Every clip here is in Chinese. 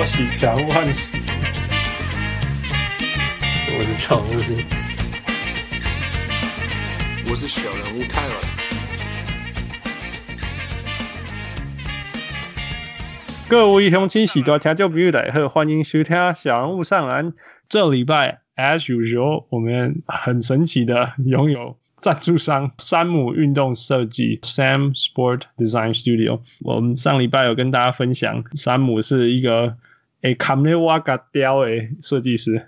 拖洗小人物汉斯，我是小人物，我是小人物泰尔。各位乡亲喜多听众朋友大家好，欢迎收听小人物上篮。这礼拜，as usual，我们很神奇的拥有。赞助商山姆运动设计 Sam Sport Design Studio。我们上礼拜有跟大家分享，山姆是一个诶卡梅瓦嘎雕诶设计师。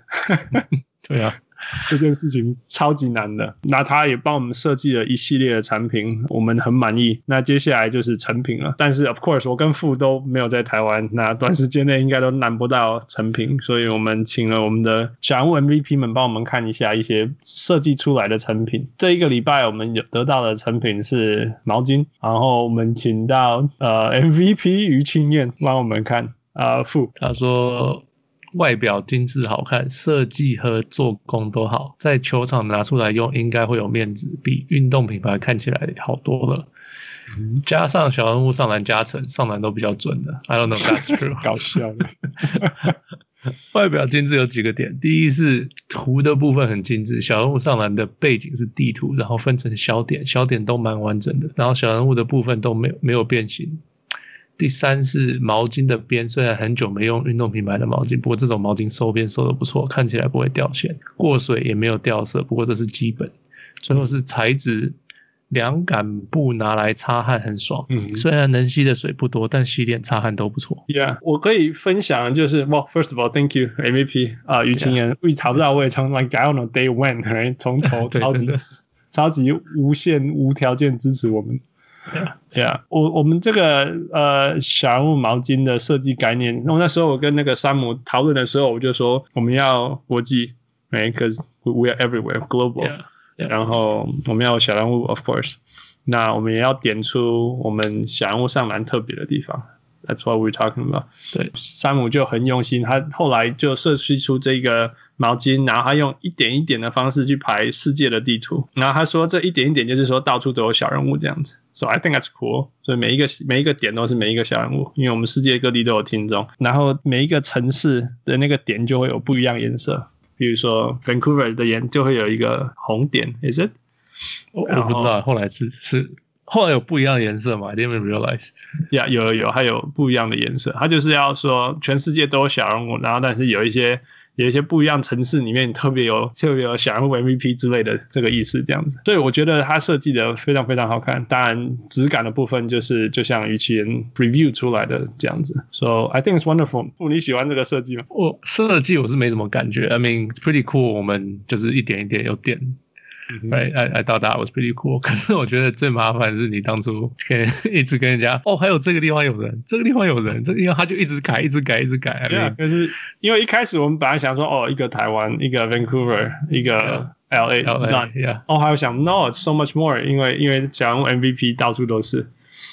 对啊。这件事情超级难的，那他也帮我们设计了一系列的产品，我们很满意。那接下来就是成品了，但是 of course 我跟富都没有在台湾，那短时间内应该都难不到成品，所以我们请了我们的小人物 MVP 们帮我们看一下一些设计出来的成品。这一个礼拜我们有得到的成品是毛巾，然后我们请到呃 MVP 于清燕帮我们看啊、富，他说。外表精致好看，设计和做工都好，在球场拿出来用应该会有面子，比运动品牌看起来好多了。嗯、加上小人物上篮加成，上篮都比较准的。I don't know that's true。搞笑的。外表精致有几个点，第一是图的部分很精致，小人物上篮的背景是地图，然后分成小点，小点都蛮完整的，然后小人物的部分都没有没有变形。第三是毛巾的边，虽然很久没用运动品牌的毛巾，不过这种毛巾收边收的不错，看起来不会掉线，过水也没有掉色，不过这是基本。最后是材质，凉感布拿来擦汗很爽，嗯，虽然能吸的水不多，但洗脸擦汗都不错。Yeah，我可以分享就是，Well, first of all, thank you MVP 啊、uh,，於清言，为查不到我也，从 like I don't know day one，从头 超级超级无限无条件支持我们。Yeah, yeah. 我我们这个呃小人物毛巾的设计概念，那那时候我跟那个山姆讨论的时候，我就说我们要国际，right？Because we are everywhere, global. Yeah, yeah. 然后我们要小人物，of course。那我们也要点出我们小人物上篮特别的地方。That's what we're talking about。对，山姆就很用心，他后来就设计出这个。毛巾，然后他用一点一点的方式去排世界的地图，然后他说这一点一点就是说到处都有小人物这样子，so I think that's cool。所以每一个每一个点都是每一个小人物，因为我们世界各地都有听众，然后每一个城市的那个点就会有不一样颜色，比如说 Vancouver 的颜就会有一个红点，is it？我我不知道，后来是是后来有不一样的颜色嘛？I didn't realize。呀，有有有，还有不一样的颜色，他就是要说全世界都有小人物，然后但是有一些。有一些不一样城市里面特别有特别有小人物 MVP 之类的这个意思，这样子，所以我觉得它设计的非常非常好看。当然，质感的部分就是就像於清言 review 出来的这样子。So I think it's wonderful。不你喜欢这个设计吗？我设计我是没什么感觉。I mean, pretty cool。我们就是一点一点有点。哎哎哎，到达 was pretty cool。可是我觉得最麻烦是你当初跟 一直跟人家哦，还有这个地方有人，这个地方有人，这个地方他就一直改，一直改，一直改。对啊，可是因为一开始我们本来想说哦，一个台湾，一个 Vancouver，一个 LA，LA，哦，还有想 no，it's so much more，因为因为小人物 MVP 到处都是。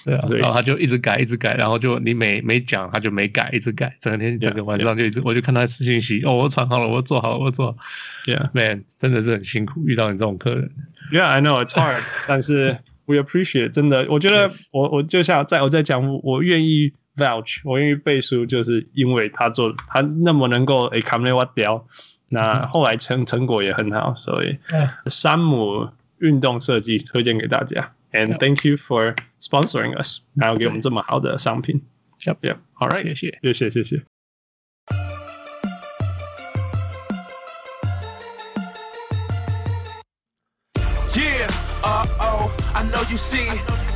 对啊，然后他就一直改，一直改，然后就你每每讲，他就没改，一直改，整天整个晚上就一直.我就看他私信息，哦，我传好了，我做好了，我做好了，Yeah，man，真的是很辛苦，遇到你这种客人。Yeah，I know it's hard，但是 we appreciate，真的，我觉得我我就像在我在讲，我愿意 vouch，我愿意背书，就是因为他做他那么能够诶 come 我标，那后来成成果也很好，所以山姆运动设计推荐给大家。And thank you for sponsoring us，然后给我们这么好的商品。Yep, yep. All right，谢谢，谢谢，谢谢。Oh, I know you see,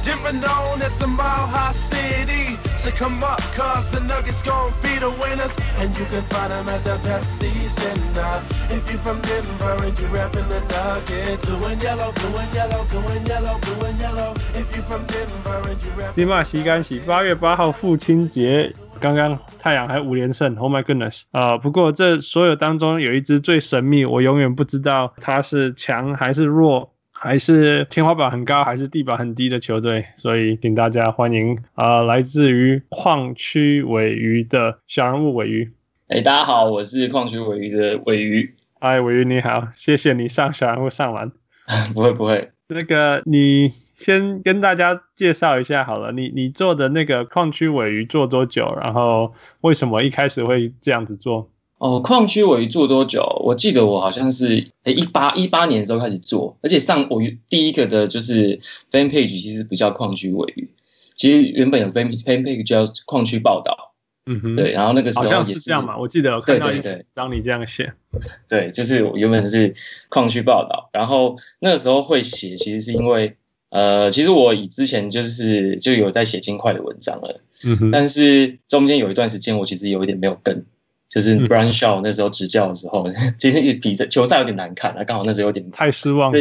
different known as the Mile High City. So come up, cause the Nuggets gon' be the winners. And you can find them at the Pepsi Center. If you're from Denver and you rapping the Nuggets. Blue and yellow, blue and yellow, blue and yellow, blue and yellow. If you from Denver and you rapping 金马洗干洗，八月八号父亲节，刚刚太阳还五连胜，Oh my goodness！啊、呃，不过这所有当中有一支最神秘，我永远不知道它是强还是弱。还是天花板很高，还是地板很低的球队，所以请大家欢迎啊、呃，来自于矿区尾鱼的小人物尾鱼。哎，大家好，我是矿区尾鱼的尾鱼。嗨，尾鱼你好，谢谢你上小人物上完。不会不会，那个，你先跟大家介绍一下好了。你你做的那个矿区尾鱼做多久？然后为什么一开始会这样子做？哦，矿区鮪鱼做多久？我记得我好像是诶一八一八年的时候开始做，而且上我第一个的就是 fan page 其实不叫矿区尾鱼，其实原本有 fan fan page 叫矿区报道。嗯哼，对，然后那个时候好像是这样嘛，我记得我看到一张你这样写，对，就是我原本是矿区报道，然后那个时候会写，其实是因为呃，其实我以之前就是就有在写金块的文章了，嗯哼，但是中间有一段时间我其实有一点没有跟，就是 Brian Shaw 那时候执教的时候，其实比赛球赛有点难看，啊刚好那时候有点太失望？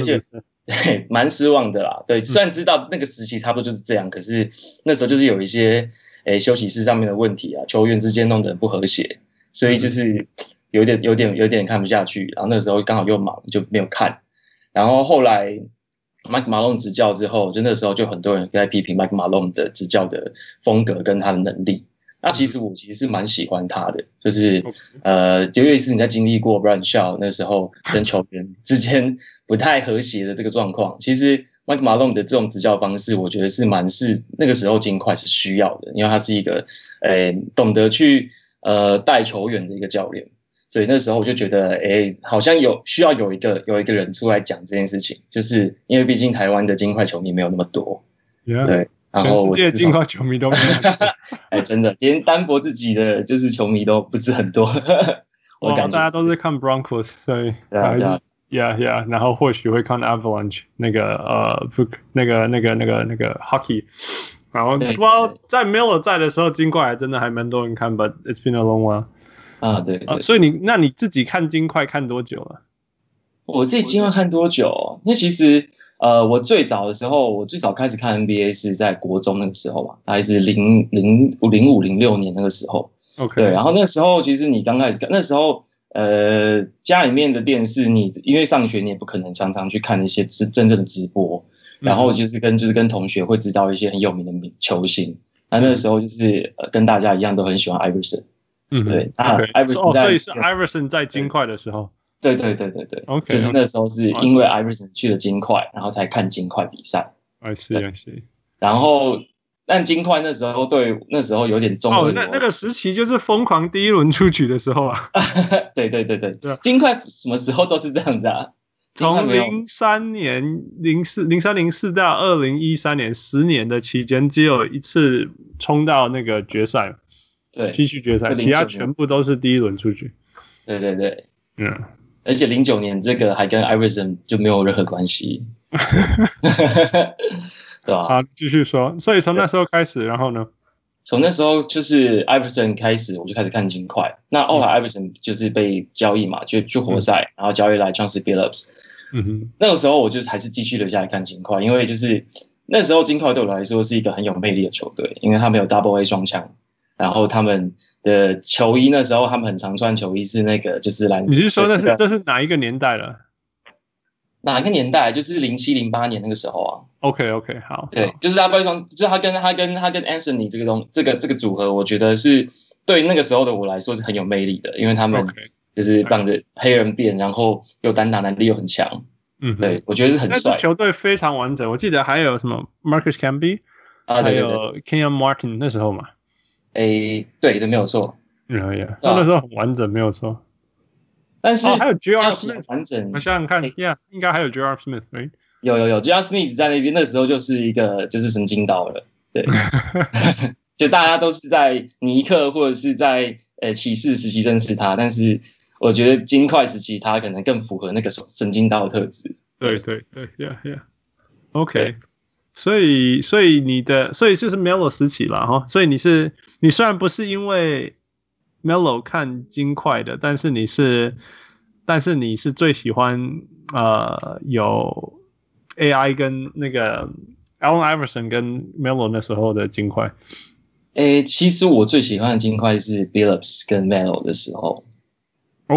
对，蛮失望的啦。对，虽然知道那个时期差不多就是这样，可是那时候就是有一些。诶，休息室上面的问题啊，球员之间弄得不和谐，所以就是有点、有点、有点看不下去。然后那个时候刚好又忙，就没有看。然后后来 Mike Malone 执教之后，就那时候就很多人在批评 Mike Malone 的执教的风格跟他的能力。那其实我其实是蛮喜欢他的，就是呃，尤其是你在经历过 Brian Shaw 那时候跟球员之间不太和谐的这个状况，其实 Mike Malone 的这种执教方式，我觉得是蛮是那个时候金块是需要的，因为他是一个呃懂得去呃带球员的一个教练，所以那时候我就觉得，哎，好像有需要有一个有一个人出来讲这件事情，就是因为毕竟台湾的金块球迷没有那么多.对。然后我全世界金块球迷都没有，哎，真的，连单薄自己的就是球迷都不是很多。我感觉大家都是看 Broncos，所以 Yeah Yeah，然后或许会看 Avalanche 那个呃不那个那个那个那个 Hockey，然后不知道在 Miller 在的时候，金块还真的还蛮多人看，But it's been a long while。啊，对，对，所以你那你自己看金块看多久了？我自己金块看多久？那其实。呃，我最早的时候，我最早开始看 NBA 是在国中那个时候嘛，大概是零零零五零六年那个时候。OK，对，然后那个时候其实你刚开始看，那时候呃家里面的电视你，你因为上学你也不可能常常去看一些是真正的直播，然后就是跟就是跟同学会知道一些很有名的名球星。那那个时候就是呃跟大家一样都很喜欢 Iverson。嗯，对，啊，Iverson 在，所以是 Iverson 在金块的时候。对对对对对，okay, 就是那时候是因为 Iverson 去了金块，然后才看金块比赛。I see, I see。然后，但金块那时候对那时候有点中哦，那那个时期就是疯狂第一轮出局的时候啊。对对对对对，金块什么时候都是这样子啊？从零三年零四零三零四到二零一三年十年的期间，只有一次冲到那个决赛，对，继续决赛，其他全部都是第一轮出局。对对对，嗯。而且零九年这个还跟 Iverson 就没有任何关系，对吧？好，继续说。所以从那时候开始，然后呢？从那时候就是 Iverson 开始，我就开始看金块。那后来 Iverson 就是被交易嘛，就就活塞，嗯、然后交易来 Chauncey Billups。嗯哼。那个时候我就还是继续留下来看金块，因为就是那时候金块对我来说是一个很有魅力的球队，因为他没有 Double A 双枪。然后他们的球衣那时候他们很常穿球衣是那个就是蓝。你是说那是这是哪一个年代了？哪一个年代？就是零七零八年那个时候啊。OK OK 好。对，就是他被双，就是他跟他跟他跟 Anthony 这个东这个这个组合，我觉得是对那个时候的我来说是很有魅力的，因为他们就是绑着黑人变，然后又单打能力又很强。嗯，对，我觉得是很帅。球队非常完整，我记得还有什么 Marcus Camby 啊，还有 Kenyon Martin 那时候嘛。诶，对的，没有错。嗯呀，那时候很完整，没有错。但是还有 J.R. Smith 完整。我想想看，Yeah，应该还有 J.R. Smith，对。有有有，J.R. Smith 在那边，那时候就是一个就是神经刀了。对，就大家都是在尼克或者是在呃骑士时期认识他，但是我觉得金块时期他可能更符合那个神经刀的特质。对对对，Yeah Yeah，OK。所以，所以你的，所以就是 Melo 时期了哈。所以你是，你虽然不是因为 Melo 看金块的，但是你是，但是你是最喜欢呃有 AI 跟那个 Allen Iverson 跟 Melo 那时候的金块。诶，其实我最喜欢的金块是 Billups 跟 Melo 的时候。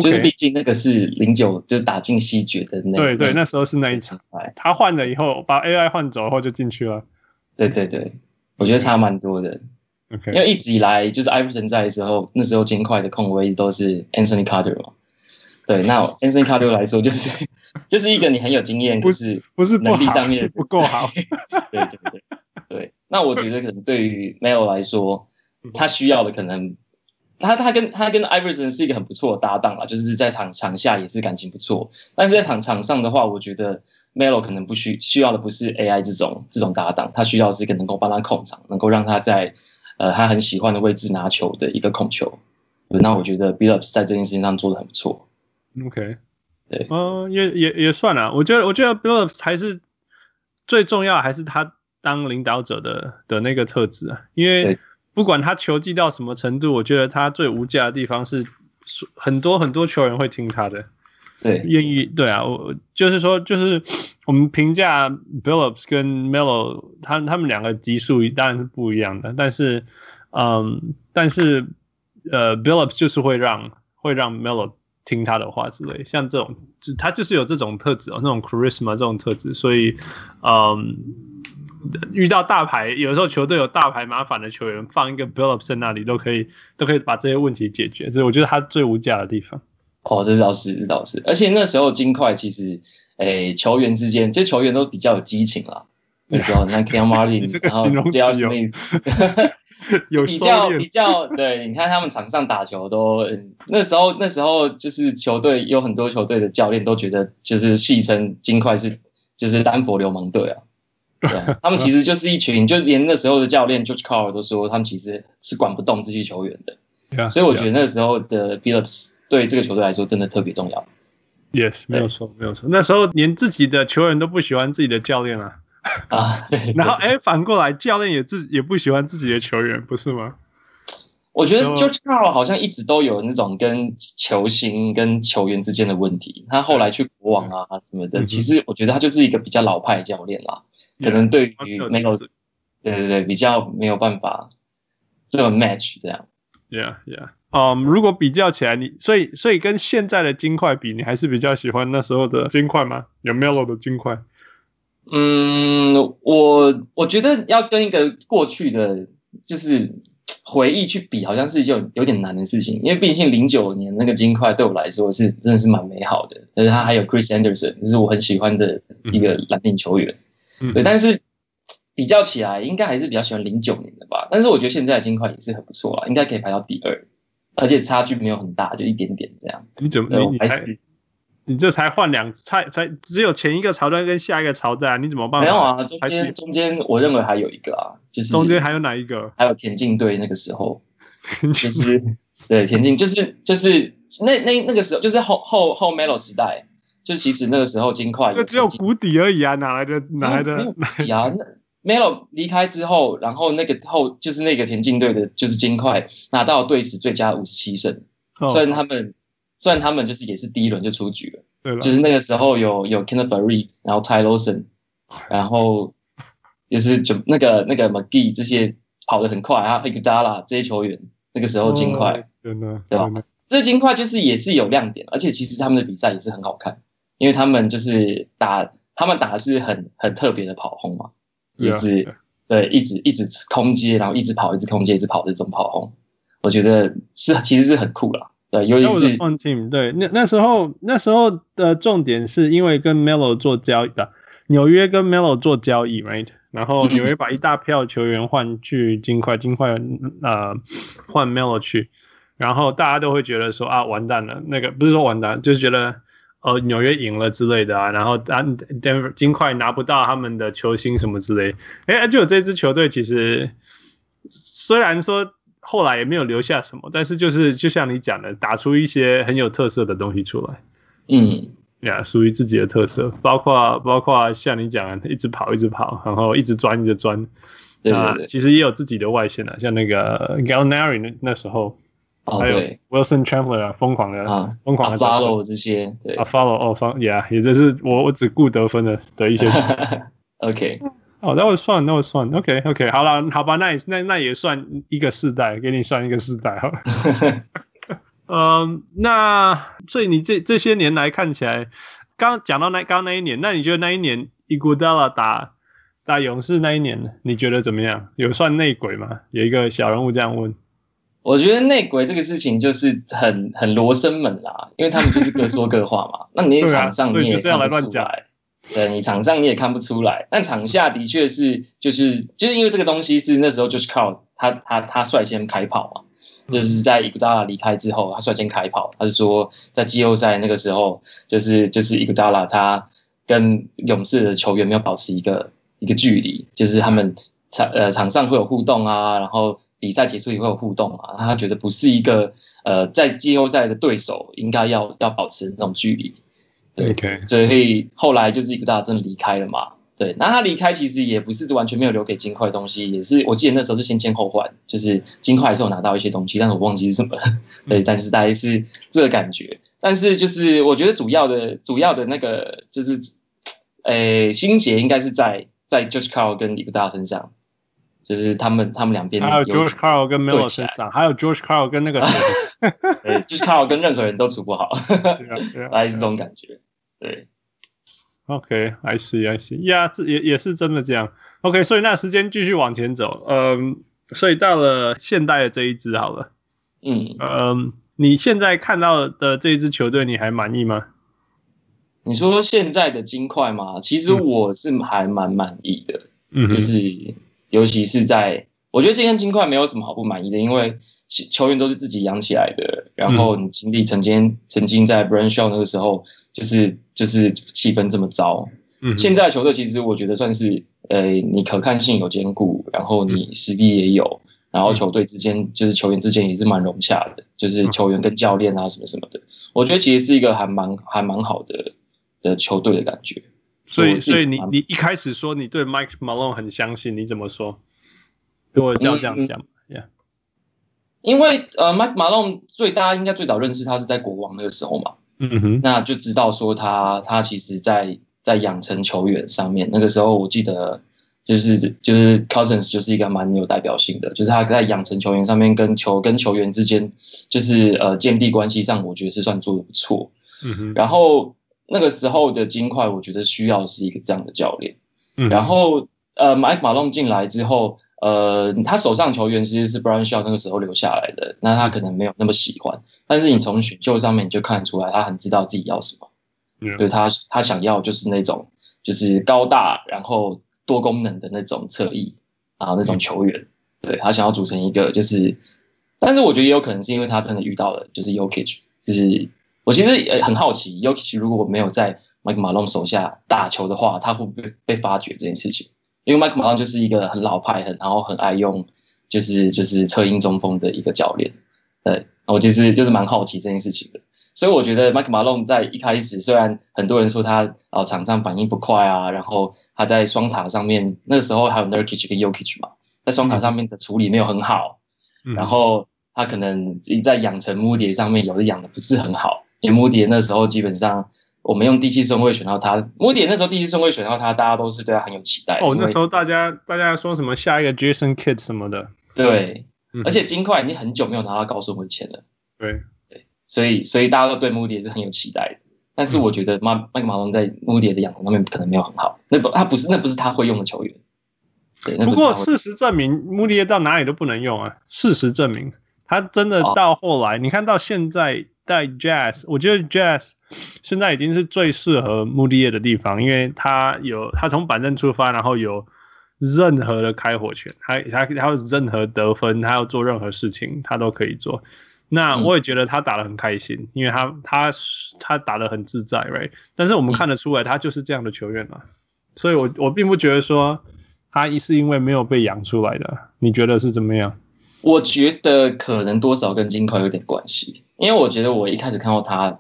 就是毕竟那个是零九，就是打进西决的那对对，那时候是那一场。他换了以后，把 AI 换走后就进去了。对对对，我觉得差蛮多的。Okay. 因为一直以来就是艾弗森在的时候，那时候金块的控卫都是 Anthony Carter 嘛。对，那 Anthony Carter 来说就是 就是一个你很有经验，不是不是能力上，面不够好。对对对对，那我觉得可能对于 Melo 来说，他需要的可能，他他跟他跟 Iverson 是一个很不错的搭档啦，就是在场场下也是感情不错，但是在场场上的话，我觉得 Melo 可能不需需要的不是 AI 这种这种搭档，他需要的是一个能够帮他控场，能够让他在呃他很喜欢的位置拿球的一个控球。那我觉得 Billups 在这件事情上做的很不错。OK，对，嗯，也也也算了。我觉得，我觉得 Billups 还是最重要，还是他当领导者的的那个特质啊。因为不管他球技到什么程度，我觉得他最无价的地方是很多很多球员会听他的，对，愿意对啊。我就是说，就是我们评价 Billups 跟 Melo，他他们两个级数当然是不一样的，但是，嗯，但是。呃，Billups 就是会让会让 Melo 听他的话之类，像这种，就他就是有这种特质哦，那种 charisma 这种特质，所以，嗯，遇到大牌，有时候球队有大牌麻烦的球员，放一个 Billups 在那里都可以，都可以把这些问题解决，这是我觉得他最无价的地方。哦，这倒是，这倒是，而且那时候金块其实，诶，球员之间，这球员都比较有激情啦。那时候那 Cam Martin，然后 J.R. Smith 有比较比较对，你看他们场上打球都那时候那时候就是球队有很多球队的教练都觉得就是戏称金块是就是丹佛流氓队啊，对啊，他们其实就是一群，就连那时候的教练 George Carl 都说他们其实是管不动这些球员的，yeah, 所以我觉得那时候的 Phillips 对这个球队来说真的特别重要。Yes，没有错，没有错，那时候连自己的球员都不喜欢自己的教练啊。啊，然后哎，反过来教练也自也不喜欢自己的球员，不是吗？我觉得 George Karl 好像一直都有那种跟球星跟球员之间的问题。他后来去国王啊什么的，嗯、其实我觉得他就是一个比较老派的教练啦，嗯、可能对于没有，对对对，比较没有办法这么 match 这样。Yeah, yeah. 嗯，如果比较起来，你所以所以跟现在的金块比，你还是比较喜欢那时候的金块吗？有 Melo 的金块？嗯，我我觉得要跟一个过去的就是回忆去比，好像是一件有点难的事情。因为毕竟零九年那个金块对我来说是真的是蛮美好的，但是他还有 Chris Anderson，就是我很喜欢的一个蓝领球员。嗯、对，但是比较起来，应该还是比较喜欢零九年的吧。但是我觉得现在的金块也是很不错啊，应该可以排到第二，而且差距没有很大，就一点点这样。你怎么你猜？你这才换两才才只有前一个朝代跟下一个朝代，你怎么办？没有啊，中间中间我认为还有一个啊，就是中间还有哪一个？还有田径队那个时候，就是对田径，就是就是那那那个时候，就是后后后 Melo 时代，就其实那个时候金块那只有谷底而已啊，哪来的哪来的？呀，那 Melo 离开之后，然后那个后就是那个田径队的，就是金块拿到队史最佳五十七胜，虽然他们。虽然他们就是也是第一轮就出局了，对，就是那个时候有有 Kenneth Faried，然后 Ty Lawson，然后就是就那个那个 McGee 这些跑得很快啊，Iguodala 这些球员，那个时候金块，真的，对吧？这金块就是也是有亮点，而且其实他们的比赛也是很好看，因为他们就是打他们打的是很很特别的跑轰嘛，就是对一直一直空接，然后一直跑，一直空接，一直跑的这种跑轰，我觉得是其实是很酷啦。对，尤其是 team 对，那那时候那时候的重点是因为跟 Melo 做交易的，纽约跟 Melo 做交易，right？然后纽约把一大票球员换去金块，金块呃换 Melo 去，然后大家都会觉得说啊完蛋了，那个不是说完蛋，就是觉得呃纽约赢了之类的啊，然后啊 Denver 金块拿不到他们的球星什么之类，哎，就有这支球队其实虽然说。后来也没有留下什么，但是就是就像你讲的，打出一些很有特色的东西出来。嗯，呀，属于自己的特色，包括包括像你讲的，一直跑，一直跑，然后一直钻，一直钻。对对对，其实也有自己的外线啊，像那个 Gallinari 那那时候，哦还有 Wilson Chandler 啊，疯狂的啊，疯狂的 follow 这些，对啊，follow 哦，方，Yeah，也就是我我只顾得分的的一些。OK。哦，那我算，那我算，OK，OK，好了，好吧，那也那那也算一个世代，给你算一个世代哈。嗯，那所以你这这些年来看起来，刚讲到那刚那一年，那你觉得那一年伊古达拉打打勇士那一年，你觉得怎么样？有算内鬼吗？有一个小人物这样问。我觉得内鬼这个事情就是很很罗生门啦，因为他们就是各说各话嘛。那你场上你也看不出来，对，你场上你也看不出来。但场下的确是，就是就是因为这个东西是那时候就是靠他他他率先开跑嘛，就是在伊古达拉离开之后，他率先开跑。他是说在季后赛那个时候，就是就是伊古达拉他跟勇士的球员没有保持一个一个距离，就是他们场呃场上会有互动啊，然后。比赛结束也会有互动啊？他觉得不是一个呃，在季后赛的对手应该要要保持那种距离。对，Okay. 所以后来就是伊古达真的离开了嘛。对，那他离开其实也不是完全没有留给金块东西，也是我记得那时候是先签后换，就是金块还是有拿到一些东西，但是我忘记是什么。对，但是大概是这个感觉。但是就是我觉得主要的主要的那个就是，诶、欸，心结应该是在在 George Carl 跟伊古达拉身上。就是他们，他们两边还有 George Carl 跟 Melo 身上，还有 George Karl 跟那个谁，对，就是 Karl 跟任何人都处不好，大概是这种感觉。对，OK，I see，I see，呀，这也也是真的这样。OK，所以那时间继续往前走，嗯，所以到了现代的这一支好了，嗯嗯，你现在看到的这一支球队，你还满意吗？你说现在的金块吗？其实我是还蛮满意的，嗯，就是。尤其是在，我觉得今天金块没有什么好不满意的，因为球员都是自己养起来的。然后你经历曾经曾经在 Brian Shaw 那个时候，就是就是气氛这么糟。嗯，现在的球队其实我觉得算是，呃，你可看性有兼顾，然后你实力也有，然后球队之间就是球员之间也是蛮融洽的，就是球员跟教练啊什么什么的，我觉得其实是一个还蛮还蛮好的的球队的感觉。所以，所以你你一开始说你对 Mike Malone 很相信，你怎么说？对我这样讲，Yeah，因为呃，Mike Malone 最大家应该最早认识他是在国王那个时候嘛，嗯哼，那就知道说他他其实在在养成球员上面，那个时候我记得就是就是 Cousins 就是一个蛮有代表性的，就是他在养成球员上面跟球跟球员之间就是呃建立关系上，我觉得是算做的不错，嗯哼，然后。那个时候的金块，我觉得需要是一个这样的教练。嗯，然后呃，Mike Malone 进来之后，呃，他手上球员其实是 Brian Shaw 那个时候留下来的，那他可能没有那么喜欢，但是你从选秀上面你就看得出来，他很知道自己要什么。嗯，就他他想要就是那种就是高大然后多功能的那种侧翼啊那种球员，嗯，对，他想要组成一个就是，但是我觉得也有可能是因为他真的遇到了就是 Yokich，就是。我其实也很好奇 Yokich 如果没有在 Mike Malone 手下打球的话，他会不会被发掘这件事情？因为 Mike Malone 就是一个很老派、很然后很爱用就是就是策应中锋的一个教练。对，我其实就是蛮好奇这件事情的。所以我觉得 Mike Malone 在一开始，虽然很多人说他啊场上反应不快啊，然后他在双塔上面那个时候还有 Nurkic 跟 Yokic 嘛，在双塔上面的处理没有很好，嗯、然后他可能在养成 Moody 上面有的养的不是很好。因为穆迪那时候基本上，我们用第七顺位选到他。穆迪那时候第七顺位选到他，大家都是对他很有期待。哦，那时候大家大家说什么下一个 Jason Kidd 什么的。对，嗯、而且金块已经很久没有拿到高顺位签了。对对，所以所以大家都对穆迪是很有期待的。但是我觉得麦麦克马龙在穆迪的养成上面可能没有很好。那不，他不是那不是他会用的球员。对，不，不过事实证明，穆迪到哪里都不能用啊。事实证明，他真的到后来，哦、你看到现在。在 Jazz，我觉得 Jazz 现在已经是最适合穆迪耶的地方，因为他有他从板凳出发，然后有任何的开火权，他他他有任何得分，他要做任何事情，他都可以做。那我也觉得他打得很开心，嗯、因为他他他打得很自在，right？但是我们看得出来，他就是这样的球员嘛，所以我我并不觉得说他一是因为没有被养出来的，你觉得是怎么样？我觉得可能多少跟金块有点关系。因为我觉得我一开始看到他，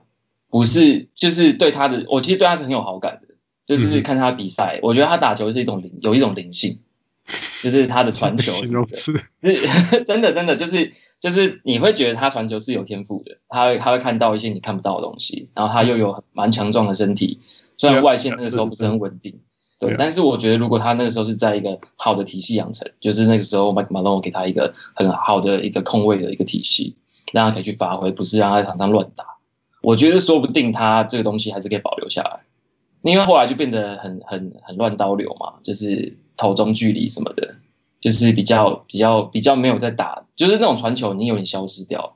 不是就是对他的，我其实对他是很有好感的，就是看他比赛，我觉得他打球是一种灵，有一种灵性，就是他的传球是 是真的真的就是就是你会觉得他传球是有天赋的，他会他会看到一些你看不到的东西，然后他又有蛮强壮的身体，虽然外线那个时候不是很稳定，对，但是我觉得如果他那个时候是在一个好的体系养成，就是那个时候 Mike Malone 给他一个很好的一个空位的一个体系。让他可以去发挥，不是让他在场上乱打。我觉得说不定他这个东西还是可以保留下来，因为后来就变得很很很乱刀流嘛，就是投中距离什么的，就是比较比较比较没有在打，就是那种传球已经有点消失掉。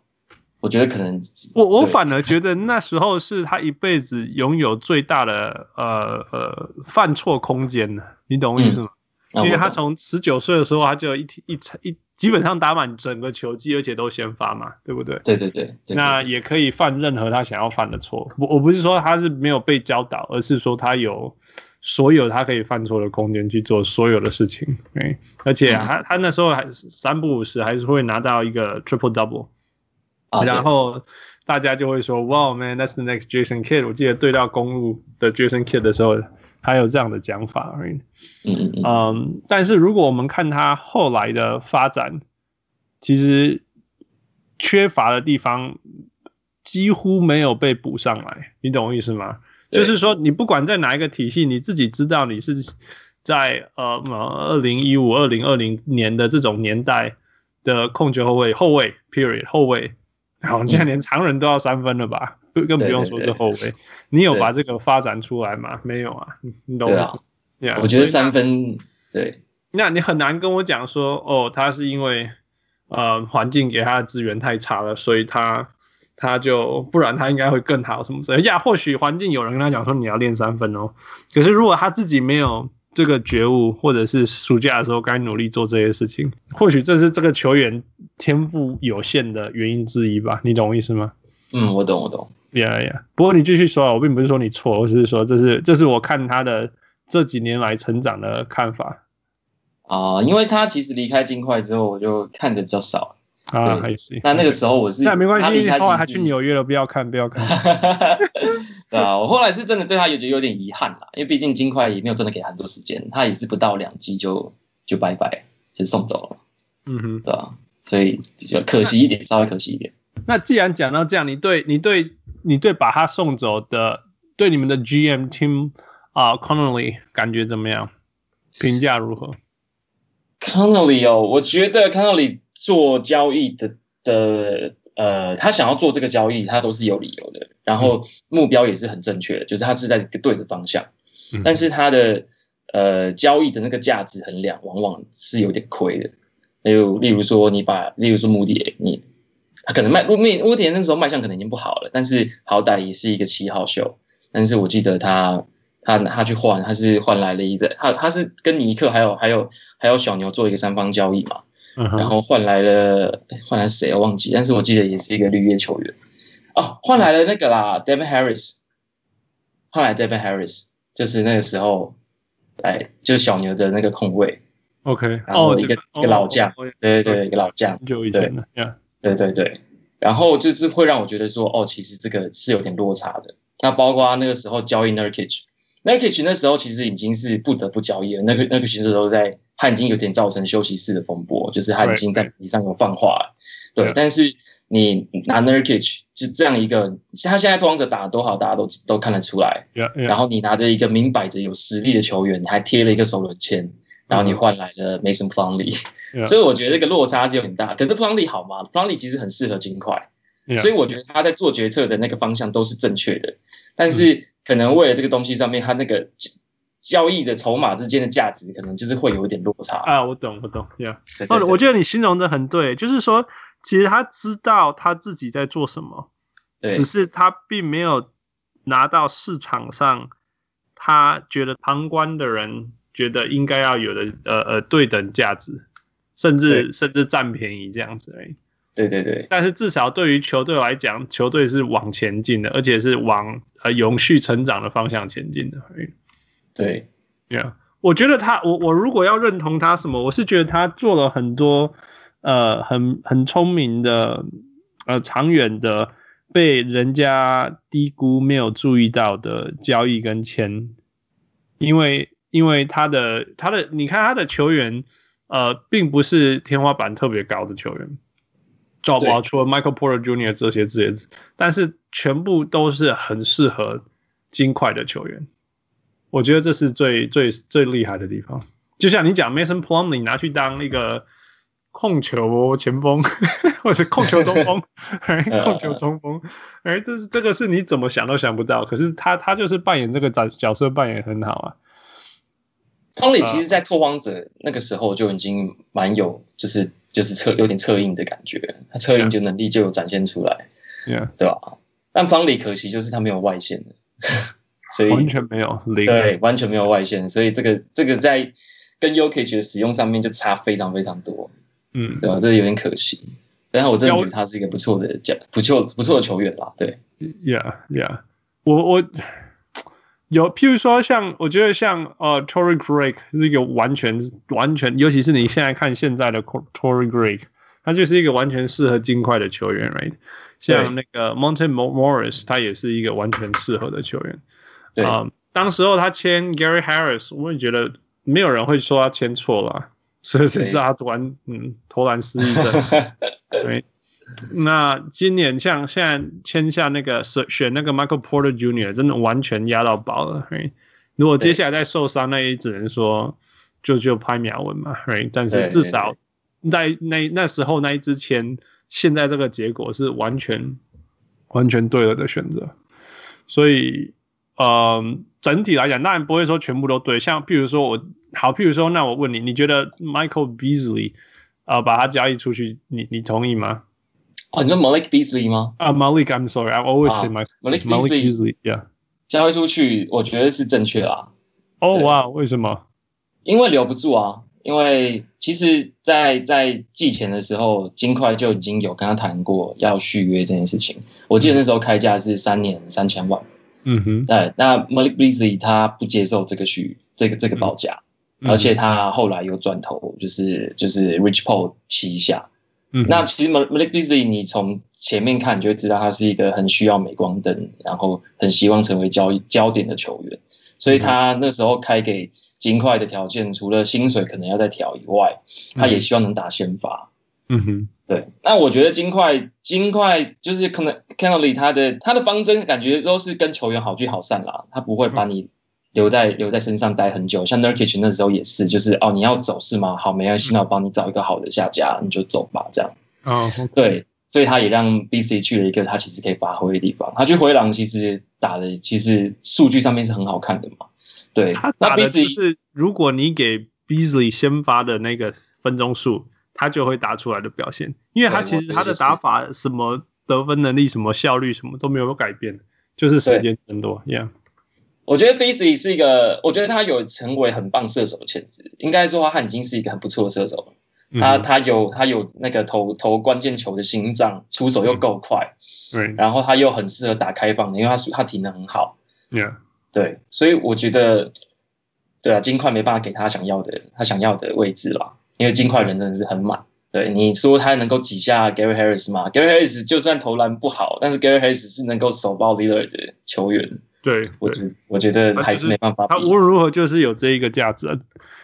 我觉得可能我我反而觉得那时候是他一辈子拥有最大的呃呃犯错空间呢，你懂我意思吗？嗯、因为他从十九岁的时候他就一一一基本上打满整个球季，而且都先发嘛，对不对？对对对，对对对，那也可以犯任何他想要犯的错。我我不是说他是没有被教导，而是说他有所有他可以犯错的空间去做所有的事情。对，而且他、嗯、他那时候还三不五时还是会拿到一个 triple double。然后大家就会说：“Wow, man, that's the next Jason Kidd。”我记得对到公路的 Jason Kidd 的时候，还有这样的讲法。嗯嗯嗯。但是如果我们看他后来的发展，其实缺乏的地方几乎没有被补上来。你懂我意思吗？就是说，你不管在哪一个体系，你自己知道你是在呃二零一五、二零二零年的这种年代的控球后卫、后卫 period 后卫。好，现在连常人都要三分了吧？更、嗯、更不用说是后卫。你有把这个发展出来吗？没有啊，你懂吗？对啊，我觉得三分对。那你很难跟我讲说，哦，他是因为呃环境给他的资源太差了，所以他他就不然他应该会更好什么之类的呀？或许环境有人跟他讲说你要练三分哦，可是如果他自己没有。这个觉悟，或者是暑假的时候该努力做这些事情，或许这是这个球员天赋有限的原因之一吧？你懂我意思吗？嗯，我懂，我懂。呀呀，不过你继续说，我并不是说你错，我只是说这是这是我看他的这几年来成长的看法。啊、呃，因为他其实离开金块之后，我就看的比较少。啊，还行。那那个时候我是那没关系，后来他去纽约了，不要看，不要看。对啊，我后来是真的对他有觉得有点遗憾啦，因为毕竟金块也没有真的给很多时间，他也是不到两季就就拜拜，就送走了。嗯哼，对啊，所以比较可惜一点，稍微可惜一点。那既然讲到这样，你对你对你对把他送走的，对你们的 GM Tim 啊、uh, Connolly 感觉怎么样？评价如何？Connolly 哦，我觉得 Connolly 做交易的的。呃，他想要做这个交易，他都是有理由的，然后目标也是很正确的，就是他是在一个对的方向，但是他的呃交易的那个价值衡量往往是有点亏的。例如，例如说你把，例如说穆迪，你他可能卖穆穆迪那时候卖相可能已经不好了，但是好歹也是一个七号秀。但是我记得他他他去换，他是换来了一个，他他是跟尼克还有还有还有小牛做一个三方交易嘛。然后换来了换来谁我忘记，但是我记得也是一个绿叶球员。哦，换来了那个啦，Devin Harris，换来 Devin Harris，就是那个时候，哎，就是小牛的那个控卫，OK，然后一个、哦、一个老将，哦、对对对，一个老将，对。对对，然后就是会让我觉得说，哦，其实这个是有点落差的。那包括那个时候交易 Nurkic。Nurkic 那时候其实已经是不得不交易了。那个那个其实都在，他已经有点造成休息室的风波，就是他已经在比上有放话了。对，对，但是你拿 Nurkic 是这样一个，他现在拓荒者打得多好，大家都都看得出来。Yeah, yeah. 然后你拿着一个明摆着有实力的球员，你还贴了一个首轮签，然后你换来了 Mason Plumlee，、yeah. 所以我觉得这个落差是有很大。可是 Plumlee 好吗？Plumlee 其实很适合金块，yeah. 所以我觉得他在做决策的那个方向都是正确的。但是可能为了这个东西上面，他那个交易的筹码之间的价值，可能就是会有一点落差啊。我懂，我懂，Yeah。哦，我觉得你形容的很对，就是说，其实他知道他自己在做什么，对，只是他并没有拿到市场上他觉得旁观的人觉得应该要有的呃呃对等价值，甚至甚至占便宜这样子而已。对对对，但是至少对于球队来讲，球队是往前进的，而且是往呃永续成长的方向前进的。对，对啊，我觉得他，我我如果要认同他什么，我是觉得他做了很多呃很很聪明的呃长远的被人家低估没有注意到的交易跟签，因为因为他的他的你看他的球员呃并不是天花板特别高的球员。找不到除了 Michael Porter Jr. 这些这些，但是全部都是很适合金块的球员。我觉得这是最最最厉害的地方。就像你讲 Mason Plumlee 拿去当那个控球前锋，或者控球中锋，控球中锋，哎，这是这个是你怎么想都想不到。可是他他就是扮演这个角角色扮演很好啊。方里其实，在拓荒者那个时候就已经蛮有，就是就是策有点策应的感觉，他策应就能力就有展现出来，Yeah. 对吧？但方里可惜就是他没有外线的，所以完全没有，对，完全没有外线，所以这个这个在跟 Jokic 的使用上面就差非常非常多，嗯，对吧？这有点可惜。但是我真的觉得他是一个不错的讲不错不错的球员啦，对，Yeah Yeah，我我。有，譬如说像，我觉得像呃，Torrey Craig 是一个完全完全，尤其是你现在看现在的 Torrey Craig，他就是一个完全适合金块的球员，right？像那个 Monte Morris，他也是一个完全适合的球员。对啊、呃，当时候他签 Gary Harris，我也觉得没有人会说他签错了，所以谁知道他突然嗯投篮失忆症，对。那今年像现在签下那个选选那个 Michael Porter Junior，真的完全压到宝了如果接下来再受伤，那也只能说就就拍秒文嘛但是至少在那那时候那一支签，现在这个结果是完全完全对了的选择。所以，呃，整体来讲，当然不会说全部都对。像譬如说我好，譬如说，那我问你，你觉得 Michael Beasley 啊、呃，把他交易出去，你你同意吗？哦，你说 Malik Beasley 吗？啊、uh,，Malik，I'm sorry，I always say my、啊、Malik Beasley，yeah，交易出去，我觉得是正确啦。哦哇，为什么？因为留不住啊。因为其实在，在在季前的时候，金块就已经有跟他谈过要续约这件事情。我记得那时候开价是三年三千万。嗯哼。对，那 Malik Beasley 他不接受这个续这个这个报价，嗯、而且他后来又转投，就是就是 Rich Paul 旗下。嗯，那其实 Malik Beasley 你从前面看你就会知道他是一个很需要镁光灯，然后很希望成为焦焦点的球员，所以他那时候开给金块的条件，除了薪水可能要再调以外，他也希望能打先发。嗯哼，对。那我觉得金块金块就是可能 Connelly 他的他的方针感觉都是跟球员好聚好散啦，他不会把你留在留在身上待很久。像 Nurkic 那时候也是，就是哦你要走是吗？好，没关系，那我帮你找一个好的下家，你就走吧，这样。哦，oh, okay. 对，所以他也让 BC 去了一个他其实可以发挥的地方。他去灰狼其实打的其实数据上面是很好看的嘛。对，他打的就是如果你给 Beasley 先发的那个分钟数，他就会打出来的表现。因为他其实他的打法什么得分能力、什么效率什么都没有改变，就是时间增多。Yeah，我觉得 BC 是一个，我觉得他有成为很棒射手的潜质。应该说他已经是一个很不错的射手了。他他有他有那个投投关键球的心脏，出手又够快，对，然后他又很适合打开放的，因为他他体能很好，Yeah，对，所以我觉得，对啊，金块没办法给他想要的他想要的位置啦，因为金块人真的是很满。对，你说他能够挤下 Gary Harris 吗？Gary Harris 就算投篮不好，但是 Gary Harris 是能够手爆 Lillard 的球员。对，我觉我觉得还是没办法。他无论如何就是有这一个价值。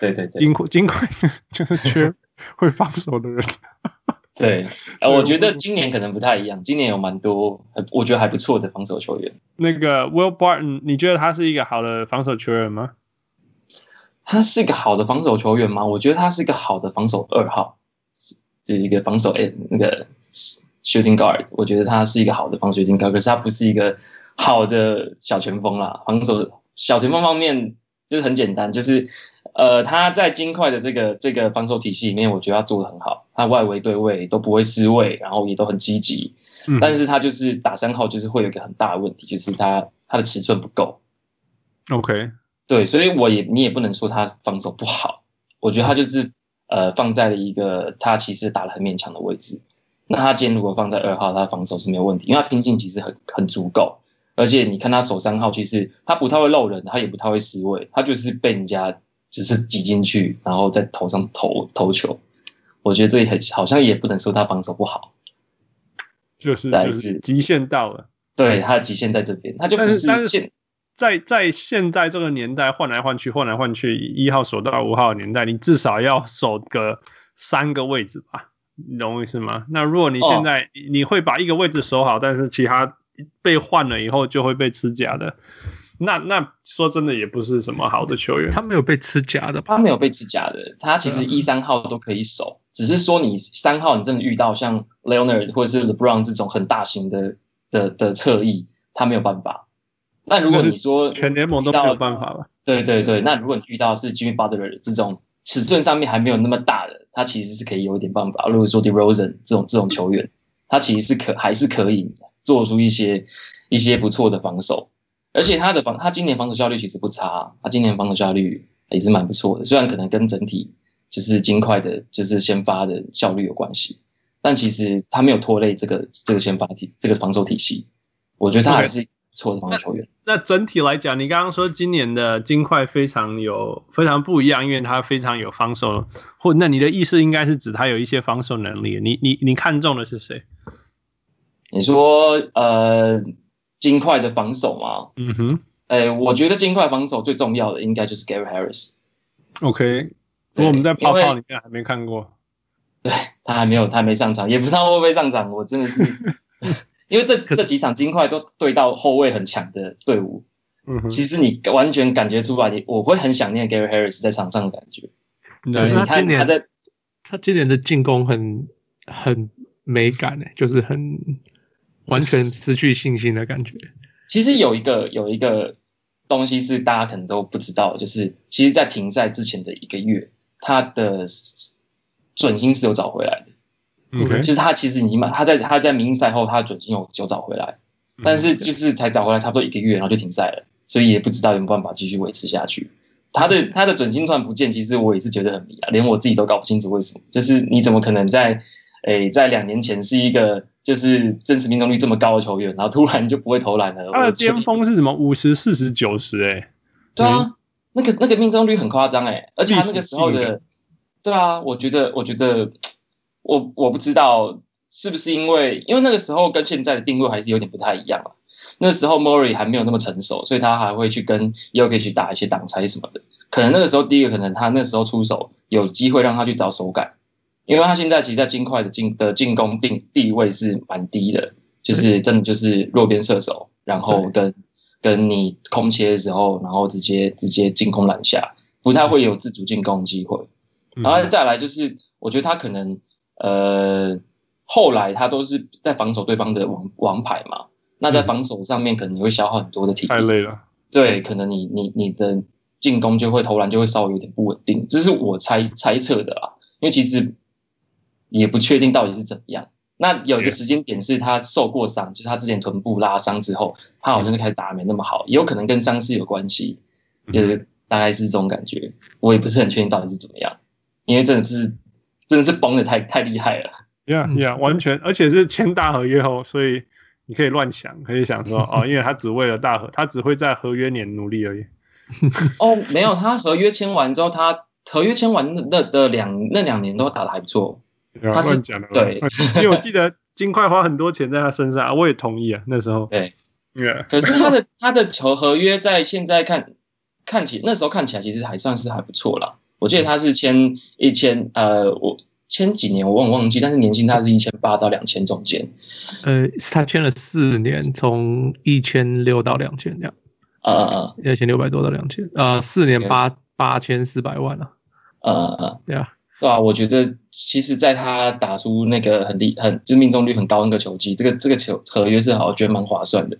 对对对，金块金块就是缺。会放手的人，对，呃，我觉得今年可能不太一样。今年有蛮多，我觉得还不错的防守球员。那个 Will Barton，你觉得他是一个好的防守球员吗？他是一个好的防守球员吗？我觉得他是一个好的防守二号，就是一个防守诶，那个 shooting guard。我觉得他是一个好的防守 shooting guard，可是他不是一个好的小前锋啦。防守小前锋方面就是很简单，就是。呃，他在金块的这个这个防守体系里面，我觉得他做的很好。他外围对位都不会失位，然后也都很积极。嗯、但是他就是打三号，就是会有一个很大的问题，就是他他的尺寸不够。OK，对，所以我也你也不能说他防守不好。我觉得他就是呃放在了一个他其实打得很勉强的位置。那他今天如果放在二号，他防守是没有问题，因为他拼劲其实很很足够。而且你看他守三号，其实他不太会漏人，他也不太会失位，他就是被人家。只是挤进去，然后在头上投投球，我觉得这也很好像也不能说他防守不好，就是就是极限到了，对，他的极限在这边，他就不是现但是在在现在这个年代换来换去换来换去，一号守到五号的年代，你至少要守个三个位置吧，你懂我意思吗？那如果你现在、哦、你会把一个位置守好，但是其他被换了以后就会被吃假的。那那说真的也不是什么好的球员，他没有被吃假的，他没有被吃假的，他其实一三号都可以守，只是说你三号你真的遇到像 Leonard 或者是 LeBron 这种很大型的的的侧翼，他没有办法。那如果你说全联盟都没有办法了，对对对，那如果你遇到是 Jimmy Butler 这种尺寸上面还没有那么大的，他其实是可以有一点办法。如果说 DeRozan 这种这种球员，他其实是可还是可以做出一些一些不错的防守，而且他的防他今年防守效率其实不差，他今年防守效率也是蛮不错的，虽然可能跟整体就是金块的，就是先发的效率有关系，但其实他没有拖累这个这个先发体这个防守体系，我觉得他还是。错的防守球员。那，那整体来讲，你刚刚说今年的金块非常有非常不一样，因为他非常有防守，或那你的意思应该是指他有一些防守能力。你你你看中的是谁？你说呃，金块的防守吗？嗯哼，哎，我觉得金块防守最重要的应该就是 Gary Harris。OK，不过我们在泡泡里面还没看过，对他还没有，他还没上场，也不知道会不会上场。我真的是。因为这这几场金块都对到后卫很强的队伍，嗯，其实你完全感觉出来，你我会很想念 Gary Harris 在场上的感觉。对，你看他的他今年的进攻很很美感诶，就是很完全失去信心的感觉。其实有一个有一个东西是大家可能都不知道，就是其实，在停赛之前的一个月，他的准心是有找回来的。Okay. 就是他其实已经把他在他在明星赛后他的准心有有找回来，但是就是才找回来差不多一个月，然后就停赛了，所以也不知道有没有办法继续维持下去。他的他的准心突然不见，其实我也是觉得很迷啊，连我自己都搞不清楚为什么。就是你怎么可能在诶、欸、在两年前是一个就是真实命中率这么高的球员，然后突然就不会投篮了？他的巅峰是什么？五十四十九十？哎，对啊，那个那个命中率很夸张哎，而且他那个时候的，对啊，我觉得我觉得。我我不知道是不是因为，因为那个时候跟现在的定位还是有点不太一样啊。那时候 Murray 还没有那么成熟，所以他还会去跟 Jokic 去打一些挡拆什么的。可能那个时候第一个可能他那时候出手有机会让他去找手感，因为他现在其实，在金块的进的进攻定地位是蛮低的，就是真的就是弱边射手，然后跟跟你空切的时候，然后直接直接进攻篮下，不太会有自主进攻的机会。然后再来就是，我觉得他可能。呃，后来他都是在防守对方的王王牌嘛，那在防守上面可能你会消耗很多的体力，太累了。对，可能你你你的进攻就会投篮就会稍微有点不稳定，这是我猜猜测的啦。因为其实也不确定到底是怎么样。那有一个时间点是他受过伤，就是他之前臀部拉伤之后，他好像就开始打得没那么好，也有可能跟伤势有关系，就是大概是这种感觉。我也不是很确定到底是怎么样，因为真的是。真的是崩的太太厉害了，Yeah Yeah，完全，而且是签大合约后，所以你可以乱想，可以想说 哦，因为他只为了大合，他只会在合约年努力而已。哦，没有，他合约签完之后，他合约签完那的两那两年都打得还不错。他是讲的对，因为我记得金块花很多钱在他身上，我也同意啊，那时候对，Yeah，可是他的他的球合约在现在看看起那时候看起来其实还算是还不错啦。我记得他是签一千，呃，我签几年我忘忘记，但是年薪他是一千八到两千中间。呃，他签了四年，从一千六到两千这样。呃呃，一千六百多到两千，呃，四年八八千四百万啊。呃呃，对啊，对啊，我觉得其实在他打出那个很厉很就命中率很高那个球季，这个这个球合约是好，我觉得蛮划算的。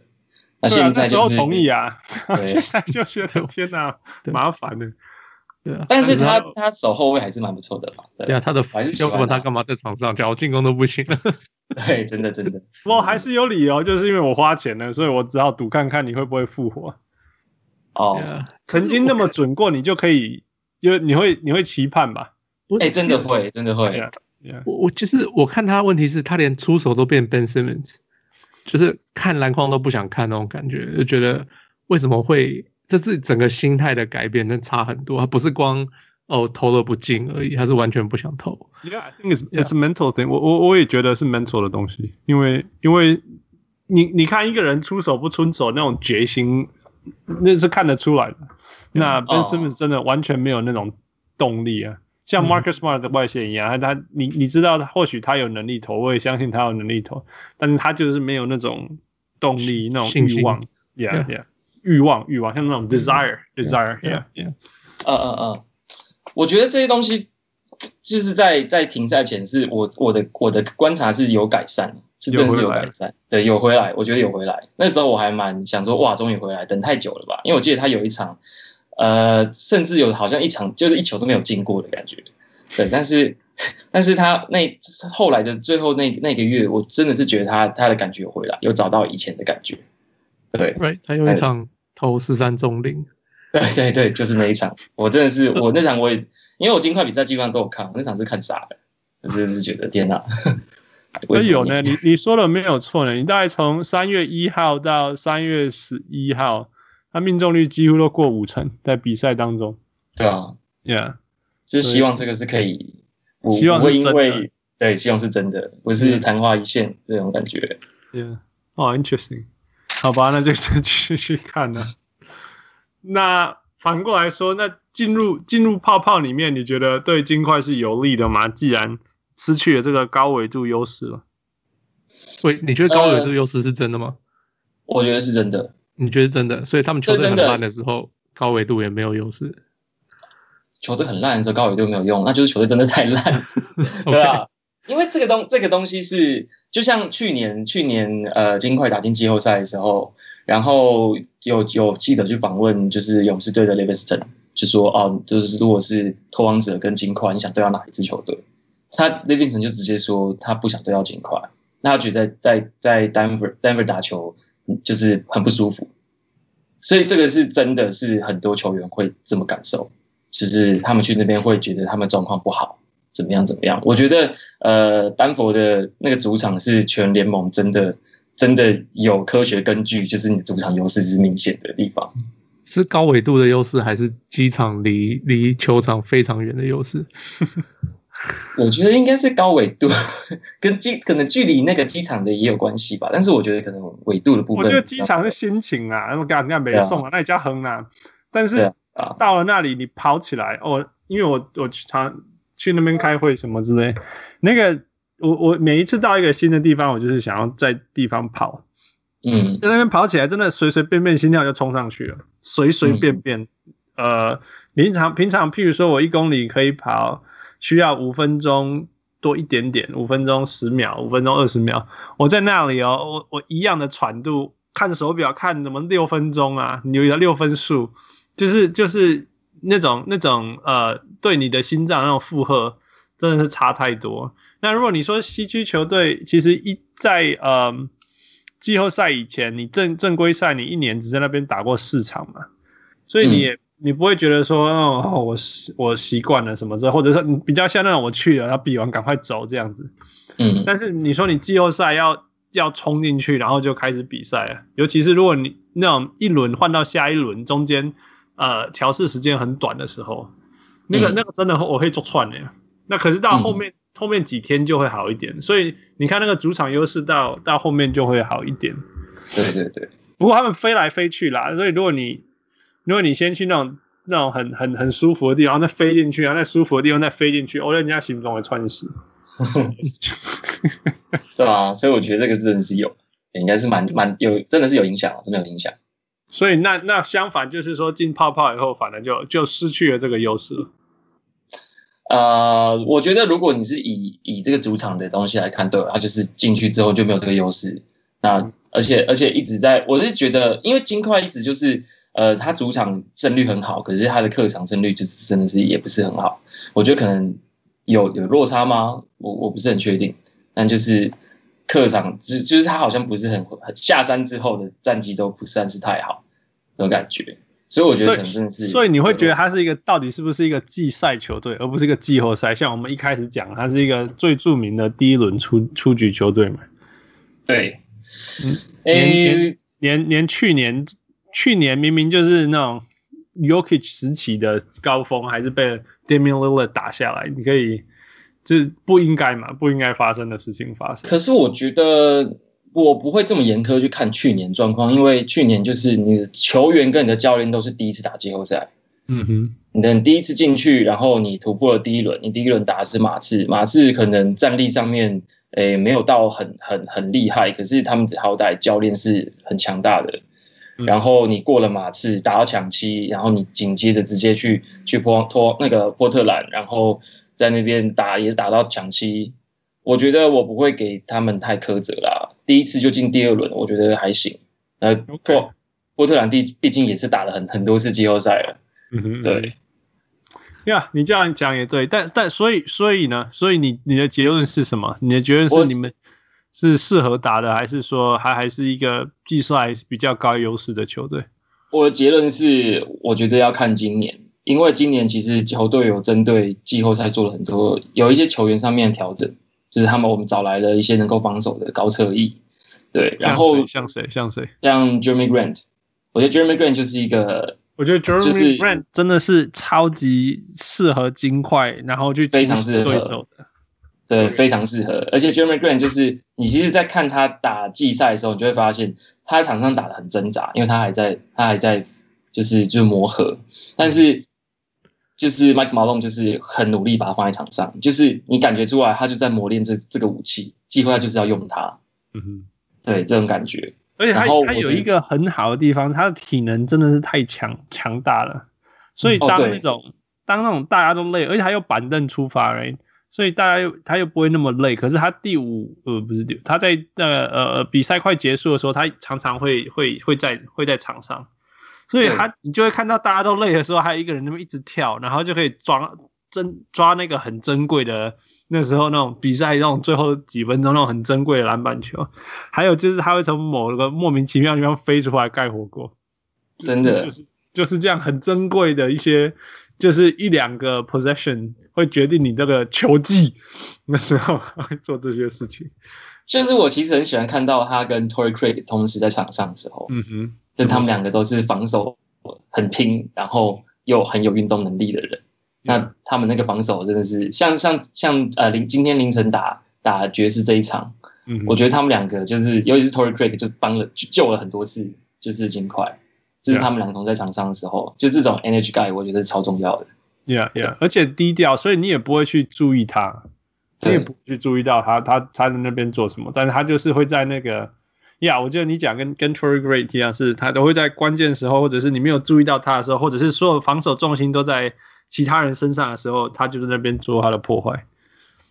那现在就是、啊、同意啊，现在就觉得天哪，麻烦了。对啊，但是他他守后卫还是蛮不错的嘛。对啊，他的还是要不然他干嘛在场上？假如进攻都不行了。对，真的真的。我还是有理由，就是因为我花钱了，所以我只好赌看看你会不会复活。哦，曾经那么准过，你就可以，就你会你会期盼吧？哎，真的会，真的会。我我其实我看他问题是他连出手都变 Ben Simmons，就是看篮筐都不想看那种感觉，就觉得为什么会？这是整个心态的改变，那差很多。他不是光哦投了不进而已，他是完全不想投。Yeah, I think it's it's a mental thing. 我我我也觉得是 mental 的东西，因为因为你你看一个人出手不出手那种决心，那是看得出来的。那 Ben Simmons 真的完全没有那种动力啊，像 Marcus Smart 的外线一样，他你你知道，或许他有能力投，我也相信他有能力投，但是他就是没有那种动力，那种欲望。Yeah, yeah. 欲望，欲望，像那种 desire，desire，yeah，yeah，嗯嗯嗯，我觉得这些东西就是在在停赛前，是我我的我的观察是有改善，是真的是有改善，对，有回来，我觉得有回来。那时候我还蛮想说，哇，终于回来，等太久了吧？因为我记得他有一场，呃，甚至有好像一场就是一球都没有进过的感觉。对，但是 但是他那后来的最后那那个月，我真的是觉得他他的感觉有回来，有找到以前的感觉。对，Right，他有一场投十三中零。对对对，就是那一场，我真的是我那场我也，因为我金块比赛基本上都有看，那场是看傻了，我真的是觉得天哪！那有呢？你你说的没有错呢。你大概从三月一号到三月十一号，他命中率几乎都过五成，在比赛当中。对啊，Yeah，就是希望这个是可以，希望是真的。对，希望是真的，不是昙花一现这种感觉。Yeah，哦，interesting。好吧，那就先继续看了。那反过来说，那进入进入泡泡里面，你觉得对金块是有利的吗？既然失去了这个高纬度优势了，喂，你觉得高纬度优势是真的吗？呃，我觉得是真的。你觉得真的？所以他们球队很烂的时候，高纬度也没有优势。球队很烂的时候，高纬度没有用，那就是球队真的太烂 对啊。因为这个东这个东西是，就像去年去年呃金块打进季后赛的时候，然后有有记者去访问，就是勇士队的 Livingston，就说哦，就是如果是拓荒者跟金块，你想对到哪一支球队？他 Livingston 就直接说他不想对到金块，那他觉得在在在 Denver Denver 打球就是很不舒服，所以这个是真的是很多球员会这么感受，就是他们去那边会觉得他们状况不好。怎么样？怎么样？我觉得，呃，丹佛的那个主场是全联盟真的真的有科学根据，就是你主场优势是明显的地方。是高纬度的优势，还是机场离离球场非常远的优势？我觉得应该是高纬度，跟机可能距离那个机场的也有关系吧。但是我觉得可能纬度的部分，我觉得机场是心情啊，那干人没送啊，那也叫横啊。但是到了那里，你跑起来哦，因为我我去常。去那边开会什么之类，那个我我每一次到一个新的地方，我就是想要在地方跑，嗯，在那边跑起来真的随随便便心跳就冲上去了，随随便便，嗯、呃，平常平常譬如说我一公里可以跑需要五分钟多一点点，五分钟十秒，五分钟二十秒，我在那里哦，我我一样的喘度，看手表看怎么六分钟啊，你有六分数，就是就是。那种那种呃，对你的心脏那种负荷真的是差太多。那如果你说西区球队，其实一在呃季后赛以前，你正正规赛你一年只在那边打过四场嘛，所以你也、嗯、你不会觉得说哦，我我习惯了什么之后，或者说你比较像那种我去了，然后比完赶快走这样子。嗯，但是你说你季后赛要要冲进去，然后就开始比赛啊，尤其是如果你那种一轮换到下一轮中间。呃，调试时间很短的时候，那个、嗯、那个真的我会做串的。那可是到后面、嗯、后面几天就会好一点，所以你看那个主场优势到到后面就会好一点。对对对。不过他们飞来飞去啦，所以如果你如果你先去那种那种很很很舒服的地方，再飞进去，然后在舒服的地方再飞进去，哦，人家心中会窜死。对啊，所以我觉得这个真的是有，应该是蛮蛮有，真的是有影响，真的有影响。所以那那相反就是说进泡泡以后，反而就就失去了这个优势了。呃，我觉得如果你是以以这个主场的东西来看，对，它就是进去之后就没有这个优势。那而且而且一直在，我是觉得，因为金块一直就是呃，他主场胜率很好，可是他的客场胜率就是真的是也不是很好。我觉得可能有有落差吗？我我不是很确定。但就是。客场就就是他好像不是很很下山之后的战绩都不算是太好，那种感觉，所以我觉得可能真的是所，所以你会觉得他是一个到底是不是一个季赛球队，而不是一个季后赛？像我们一开始讲，他是一个最著名的第一轮出出局球队嘛？对，嗯，连连连去年去年明明就是那种 Yokic 时期的高峰，还是被 Damian Lillard 打下来，你可以。这不应该嘛？不应该发生的事情发生。可是我觉得我不会这么严苛去看去年状况，因为去年就是你的球员跟你的教练都是第一次打季后赛。嗯哼，你等第一次进去，然后你突破了第一轮，你第一轮打的是马刺，马刺可能战力上面诶没有到很很很厉害，可是他们好歹教练是很强大的。然后你过了马刺，打到抢七，然后你紧接着直接去去波托那个波特兰，然后。在那边打也是打到抢七，我觉得我不会给他们太苛责啦。第一次就进第二轮，我觉得还行。呃，波波特兰第毕竟也是打了很很多次季后赛了，嗯哼，对。呀，yeah, 你这样讲也对，但但所以所以呢？所以你你的结论是什么？你的结论是你们是适合打的，还是说还还是一个技术还是比较高优势的球队？我的结论是，我觉得要看今年，因为今年其实球队有针对季后赛做了很多，有一些球员上面的调整，就是他们我们找来了一些能够防守的高侧翼，对，然后像谁像谁像 Jeremy Grant，我觉得 Jeremy Grant 就是一个。我觉得 Jeremy Grant 真的是超级适合金块，然后就非常适合对手的，对，非常适合。而且 Jeremy Grant 就是你其实，在看他打季赛的时候，你就会发现他在场上打的很挣扎，因为他还在，他还在就是就是磨合。但是就是 Mike Malone 就是很努力把他放在场上，就是你感觉出来他就在磨练这这个武器，季后赛就是要用他。嗯哼，对，这种感觉。而且他他有一个很好的地方，他的体能真的是太强强大了，所以当那种、哦、当那种大家都累，而且他又板凳出发人，所以大家又他又不会那么累。可是他第五呃不是第五，他在那个呃比赛快结束的时候，他常常会会会在会在场上，所以他你就会看到大家都累的时候，还有一个人那么一直跳，然后就可以抓珍抓那个很珍贵的。那时候那种比赛那种最后几分钟那种很珍贵的篮板球，还有就是他会从某个莫名其妙的地方飞出来盖火锅，真的就是就是这样很珍贵的一些，就是一两个 possession 会决定你这个球技。那时候 会做这些事情，就是我其实很喜欢看到他跟 Torrey Craig 同时在场上的时候，嗯哼，就他们两个都是防守很拼，然后又很有运动能力的人。那他们那个防守真的是像像像呃凌今天凌晨打打爵士这一场，嗯，我觉得他们两个就是尤其是 Torrey Craig 就帮了就救了很多次，就是金块，就是他们两个同在场上的时候.就这种 energy guy 我觉得是超重要的。Yeah yeah，而且低调，所以你也不会去注意他，你也不会去注意到他他他在那边做什么，但是他就是会在那个，Yeah，我觉得你讲跟跟 Torrey Craig 一样，是他都会在关键时候，或者是你没有注意到他的时候，或者是所有防守重心都在。其他人身上的时候，他就在那边做他的破坏。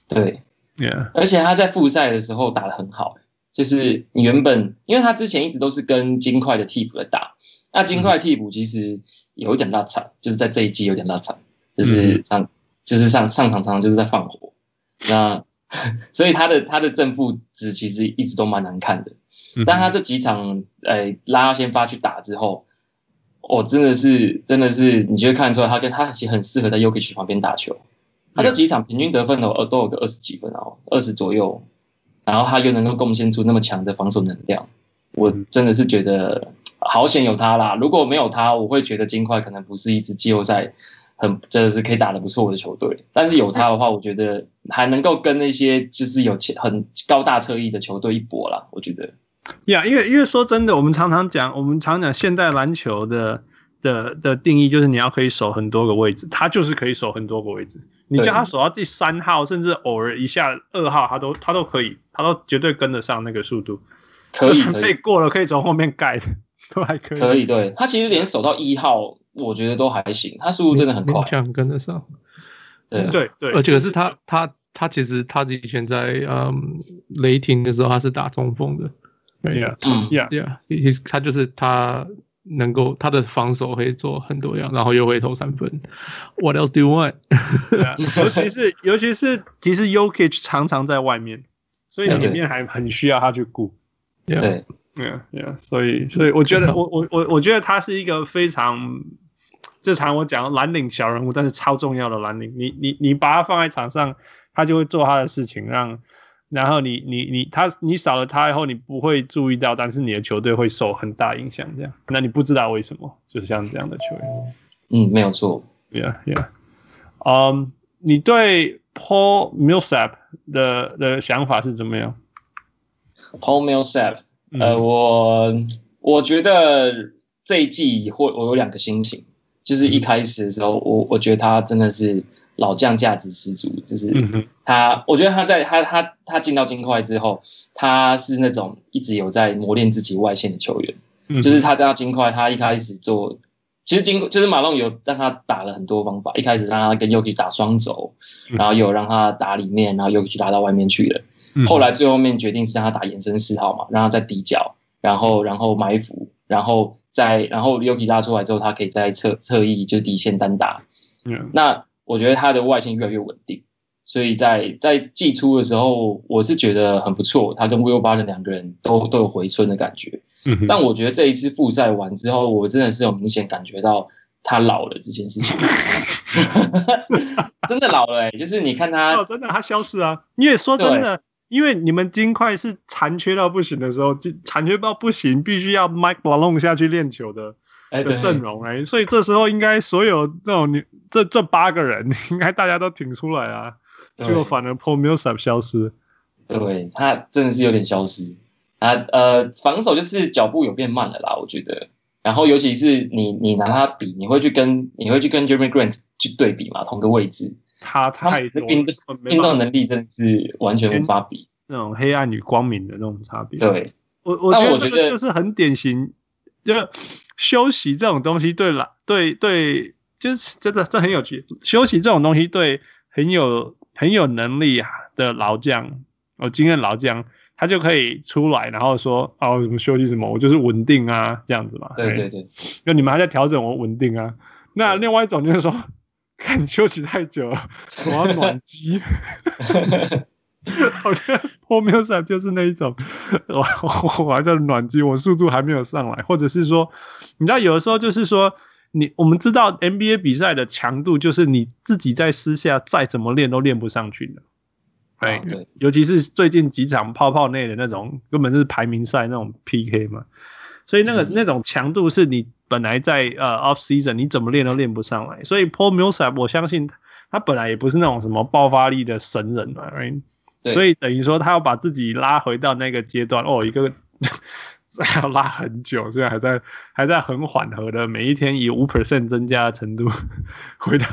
对，Yeah，而且他在复赛的时候打得很好，就是你原本，因为他之前一直都是跟金块的替补在打，那金块替补其实有一点落差，就是在这一季有点落差，就是上、嗯、就是上上场常常就是在放火，那 所以他的他的正负值其实一直都蛮难看的，但他这几场诶拉先发去打之后。哦，真的是，真的是，你就会看出来，他跟他其实很适合在 Jokic 旁边打球。他这几场平均得分都都有个二十几分哦，二十左右。然后他又能够贡献出那么强的防守能量，我真的是觉得好险有他啦。如果没有他，我会觉得金块可能不是一支季后赛很真的是可以打得不错的球队。但是有他的话，我觉得还能够跟那些就是有钱很高大侧翼的球队一搏啦。我觉得。呀，yeah, 因为因为说真的，我们常常讲，我们常讲现代篮球的的的定义就是你要可以守很多个位置，他就是可以守很多个位置。你叫他守到第三号，甚至偶尔一下二号，他都他都可以，他都绝对跟得上那个速度。可以 可以过了，可以从后面盖的 都还可以。可以，对，他其实连守到一号，我觉得都还行，他速度真的很快，跟得上。对对对，而且可是他他他其实他以前在嗯雷霆的时候，他是打中锋的。Yeah, yeah, yeah. 他就是他能够他的防守可以做很多样，然后又会投三分。What else do you want？yeah, 尤其是尤其是其实 Jokic 常常在外面，所以里面还很需要他去顾。对 yeah, yeah. 所以所以我觉得 我我我我觉得他是一个非常，这场我讲蓝领小人物，但是超重要的蓝领。你你你把他放在场上，他就会做他的事情，让。然后你你你他你少了他以后，你不会注意到，但是你的球队会受很大影响。这样，那你不知道为什么，就是像这样的球员。嗯，没有错。Yeah, yeah. 嗯，你对 Paul Millsap 的的想法是怎么样？Paul Millsap，呃，我我觉得这一季会我有两个心情，就是一开始的时候，我我觉得他真的是。老将价值十足，就是他，我觉得他在他他他进到金块之后，他是那种一直有在磨练自己外线的球员，就是他到金块，他一开始做，其实金就是马龙有让他打了很多方法，一开始让他跟 Jokic 打双轴，然后有让他打里面，然后 Jokic 拉到外面去了，后来最后面决定是让他打延伸四号嘛，让他在底角，然后然后埋伏，然后再然后 Yuki 拉出来之后，他可以在侧侧翼就是底线单打。嗯，那我觉得他的外线越来越稳定，所以在在季初的时候，我是觉得很不错。他跟 Will Barton 两个人都都有回春的感觉。但我觉得这一次复赛完之后，我真的是有明显感觉到他老了这件事情，真的老了哎、欸！就是你看他，哦，真的他消失啊！你也说真的，因为你们金块是残缺到不行的时候，就残缺到不行，必须要 Mike Malone 下去练球的。阵容哎，所以这时候应该所有这种你这这八个人，应该大家都挺出来啊，结果反而 Paul Millsap 消失，对他真的是有点消失啊，呃，防守就是脚步有变慢了啦，我觉得。然后尤其是你你拿他比，你会去跟你会去跟 Jeremy Grant 去对比嘛，同个位置，他太多运动运动能力真的是完全无法比，那种黑暗与光明的那种差别。对，我我觉得这个就是很典型，就。休息这种东西对啦，对对，就是真的这很有趣。休息这种东西对很有很有能力啊的老将，有经验老将，他就可以出来，然后说哦，什么休息什么，我就是稳定啊，这样子嘛。对对对，就你们还在调整，我稳定啊。那另外一种就是说，看休息太久了，我要暖机。好像 Paul Millsap 就是那一种，我我还在暖机，我速度还没有上来，或者是说，你知道有的时候就是说，你我们知道 NBA 比赛的强度就是你自己在私下再怎么练都练不上去的，对，对，尤其是最近几场泡泡内的那种，根本就是排名赛那种 PK 嘛，所以那个、嗯、那种强度是你本来在呃 off season 你怎么练都练不上来，所以 Paul Millsap 我相信他本来也不是那种什么爆发力的神人嘛，right？所以等于说，他要把自己拉回到那个阶段哦，一个还要拉很久，虽然还在还在很缓和的，每一天以五 percent 增加的程度回到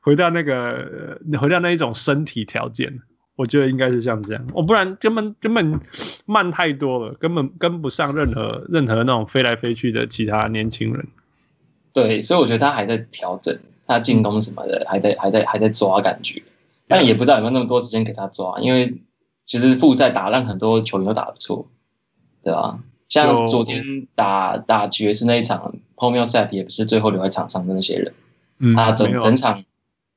回到那个回到那一种身体条件，我觉得应该是像这样，我、哦、不然根本根本慢太多了，根本跟不上任何任何那种飞来飞去的其他年轻人。对，所以我觉得他还在调整，他进攻什么的还在还在还在抓感觉。但也不知道有没有那么多时间给他抓，因为其实复赛打让很多球员都打得不错，对吧？像昨天打打爵士那一场，Paul Millsap 也不是最后留在场上的那些人，嗯，他整整场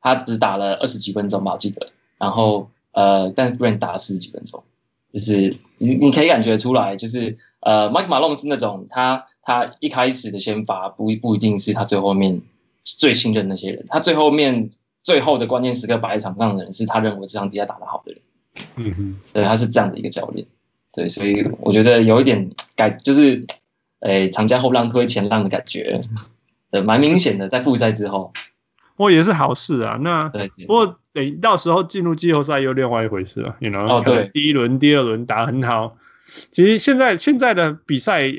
他只打了二十几分钟吧，我记得。然后呃，但是 Grant 打了四十几分钟，就是你你可以感觉出来，就是呃，Mike Malone 是那种他他一开始的先发不不一定是他最后面最信任那些人，他最后面。最后的关键时刻摆在场上的人是他认为这场比赛打得好的人，嗯哼，对，他是这样的一个教练，对，所以我觉得有一点改，就是，诶，长江后浪推前浪的感觉，呃，蛮明显的，在复赛之后，我也是好事啊。那对，对，不过等到时候进入季后赛又另外一回事了，you know，哦，对，第一轮、第二轮打很好，其实现在现在的比赛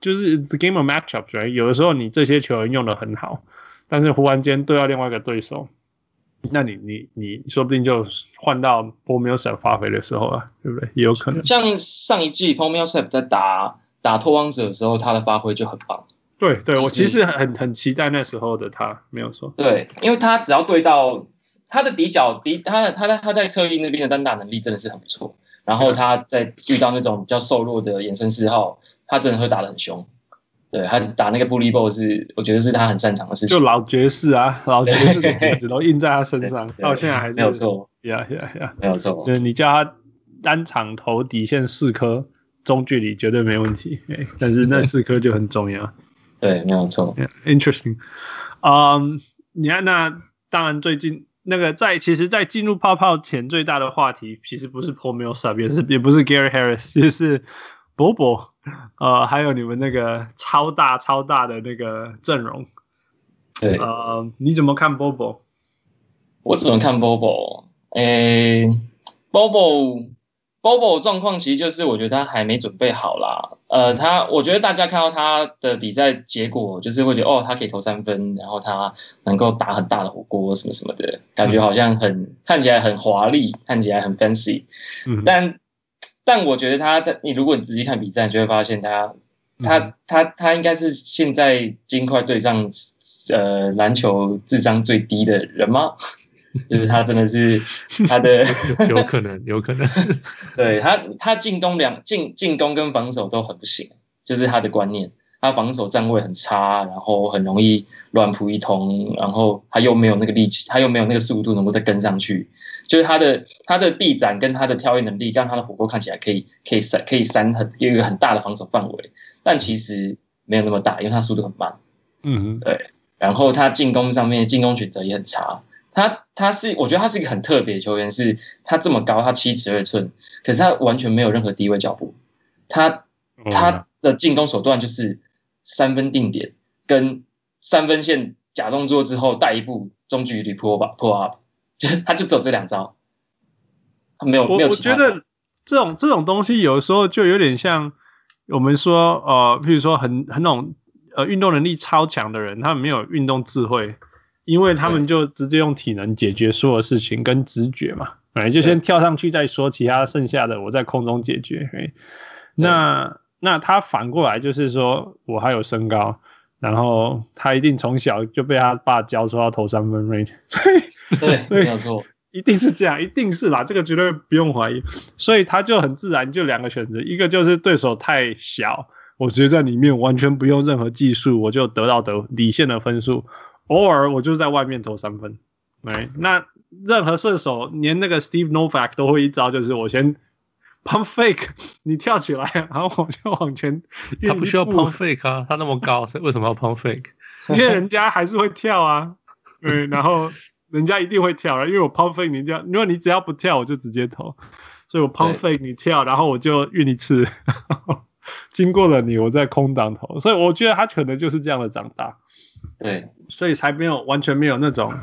就是 the game of matchups，right? 有的时候你这些球员用得很好，但是忽然间对到另外一个对手。那你你你说不定就换到 Paul Millsap 发挥的时候啊，对不对？也有可能。像上一季 Paul Millsap 在打打拓荒者的时候，他的发挥就很棒。对对，我其实很很期待那时候的他，没有错。对，因为他只要对到他的底角底，他的他在他在侧翼那边的单打能力真的是很不错。然后他在遇到那种比较瘦弱的延伸四号，他真的会打得很凶。对，他打那个 bully ball 是，我觉得是他很擅长的事情。就老爵士啊，老爵士的影子都印在他身上，到现在还是没有错。呀呀呀，没有错。就是你叫他单场投底线四颗，中距离绝对没问题。但是那四颗就很重要。对，没有错。Yeah, interesting。嗯，你看，那当然最近那个在其实，在进入泡泡前最大的话题，其实不是 Paul Millsap，也是 也不是 Gary Harris，就是博博。呃，还有你们那个超大超大的那个阵容，对，呃，你怎么看 Bobo？我怎么看 Bobo？诶，Bobo，Bobo 状况其实就是我觉得他还没准备好啦。呃，他我觉得大家看到他的比赛结果，就是会觉得哦，他可以投三分，然后他能够打很大的火锅什么什么的，感觉好像很、嗯、看起来很华丽，看起来很 fancy，嗯，但。但我觉得他，他你如果你仔细看比赛，你就会发现他，他，他，他应该是现在金块队上，呃，篮球智商最低的人吗？就是他真的是他的 有可能，有可能。对他，他进攻两进进攻跟防守都很不行，就是他的观念。他防守站位很差，然后很容易乱扑一通，然后他又没有那个力气，他又没有那个速度能够再跟上去。就是他的他的臂展跟他的跳跃能力，让他的火锅看起来可以可以扇可以扇很有一个很大的防守范围，但其实没有那么大，因为他速度很慢。嗯，对。然后他进攻上面进攻选择也很差。他他是我觉得他是一个很特别的球员，是他这么高，他七尺二寸，可是他完全没有任何低位脚步。他他的进攻手段就是三分定点跟三分线假动作之后带一步中距离 pull up pull up，就是他就走这两招。他没有没有其他。我觉得这种这种东西有时候就有点像我们说呃，譬如说很很那种呃运动能力超强的人，他们没有运动智慧。因为他们就直接用体能解决所有事情跟直觉嘛，哎，就先跳上去再说，其他剩下的我在空中解决。哎，那那他反过来就是说我还有身高，然后他一定从小就被他爸教说要投三分，right？对，对，没有错，一定是这样，一定是啦，这个绝对不用怀疑。所以他就很自然就两个选择，一个就是对手太小，我直接在里面完全不用任何技术，我就得到得底线的分数。偶尔我就在外面投三分，对，那任何射手连那个 Steve Novak 都会一招，就是我先 pump fake，你跳起来，然后我就往前。他不需要 pump fake 啊，他那么高，为什么要 pump fake？因为人家还是会跳啊，对，然后人家一定会跳啊，因为我 pump fake 你这样，如果你只要不跳，我就直接投，所以我 pump fake 你跳，然后我就运一次，经过了你，我在空档投，所以我觉得他可能就是这样的长大。对，所以才没有完全没有那种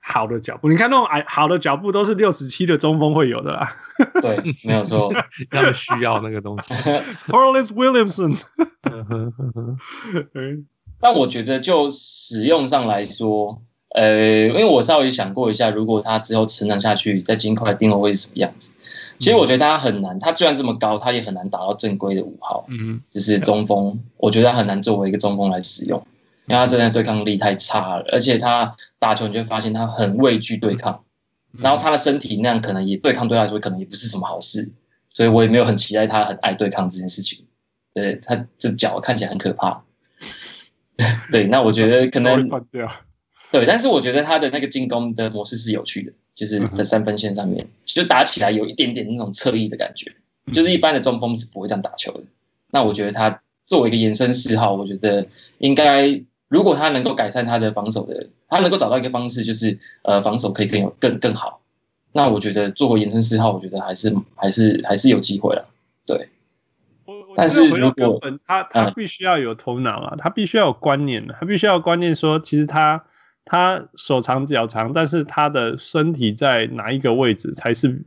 好的脚步。你看那种矮 好的脚步都是六十七的中锋会有的啦。对，没有错，他们需要那个东西。Corliss Williamson。但我觉得就使用上来说，呃，因为我稍微想过一下，如果他之后成长下去，在金块定位会是什么样子？其实我觉得他很难，他虽然这么高，他也很难打到正规的五号。嗯，只是中锋，我觉得他很难作为一个中锋来使用。因为他真的对抗力太差了，而且他打球你就会发现他很畏惧对抗，然后他的身体那样可能也对抗对他来说可能也不是什么好事，所以我也没有很期待他很爱对抗这件事情。对，他这脚看起来很可怕，对，那我觉得 可能对，但是我觉得他的那个进攻的模式是有趣的，就是在三分线上面就打起来有一点点那种侧翼的感觉，就是一般的中锋是不会这样打球的。那我觉得他作为一个延伸四号，我觉得应该。如果他能够改善他的防守的，他能够找到一个方式，就是呃防守可以更有更更好，那我觉得作为延伸四号，我觉得还是还是还是有机会了。对，但是如果他他必须要有头脑啊，他必须要有观念，他必须要有观念说，其实他他手长脚长，但是他的身体在哪一个位置才是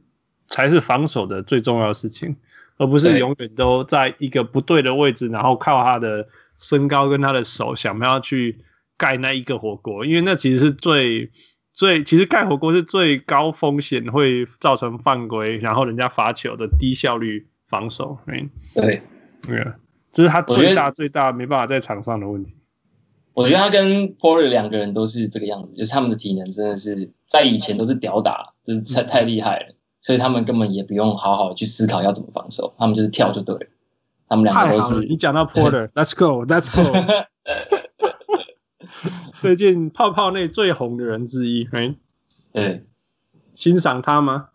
才是防守的最重要的事情，而不是永远都在一个不对的位置，然后靠他的。身高跟他的手，想不要去盖那一个火锅，因为那其实是最最，其实盖火锅是最高风险，会造成犯规，然后人家罚球的低效率防守。对对，对，这是他最大最大没办法在场上的问题。我觉得他跟 Porter 两个人都是这个样子，就是他们的体能真的是在以前都是屌打，就是太太厉害了，所以他们根本也不用好好去思考要怎么防守，他们就是跳就对了。他们两个都是。你讲到 Porter，Let's go，Let's go。最近泡泡内最红的人之一，哎，对，欣赏他吗？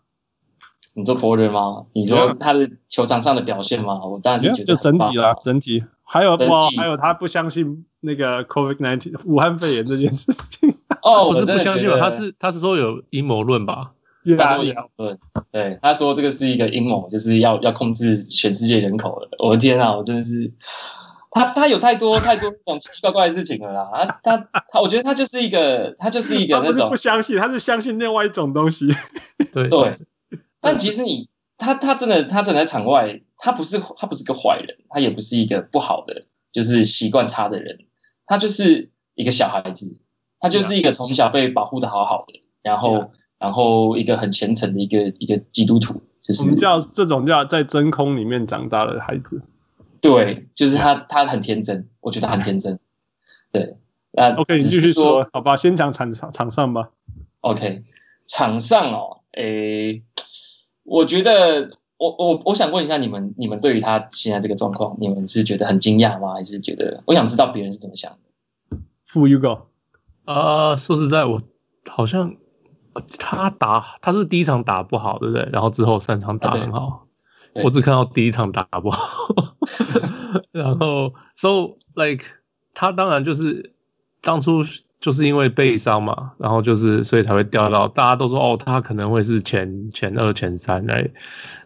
你说 Porter 吗？你说他的球场上的表现吗？我当然是觉得就整体啦，整体。还有不，还有他不相信那个 COVID nineteen 武汉肺炎这件事情。哦，不是不相信吧？他是他是说有阴谋论吧？他说阴谋论，对，他说这个是一个阴谋，就是要要控制全世界人口了。我的天啊，我真的是，他他有太多太多那种奇奇怪怪的事情了啦。他他他，我觉得他就是一个，他就是一个那种不相信，他是相信另外一种东西。对对，但其实你他他真的他真的在场外，他不是他不是个坏人，他也不是一个不好的，就是习惯差的人，他就是一个小孩子，他就是一个从小被保护的好好的，然后。然后一个很虔诚的一个一个基督徒，就是我们叫这种叫在真空里面长大的孩子。对，就是他，他很天真，我觉得他很天真。对，那 OK，你继续说，好吧，先讲场场场上吧。OK，场上哦，诶，我觉得我我我想问一下你们，你们对于他现在这个状况，你们是觉得很惊讶吗？还是觉得我想知道别人是怎么想的？Who you go？啊、呃，说实在，我好像他打他是第一场打不好，对不对？然后之后三场打很好，啊、我只看到第一场打不好。然后，so like 他当然就是当初就是因为背伤嘛，然后就是所以才会掉到大家都说哦，他可能会是前前二前三来，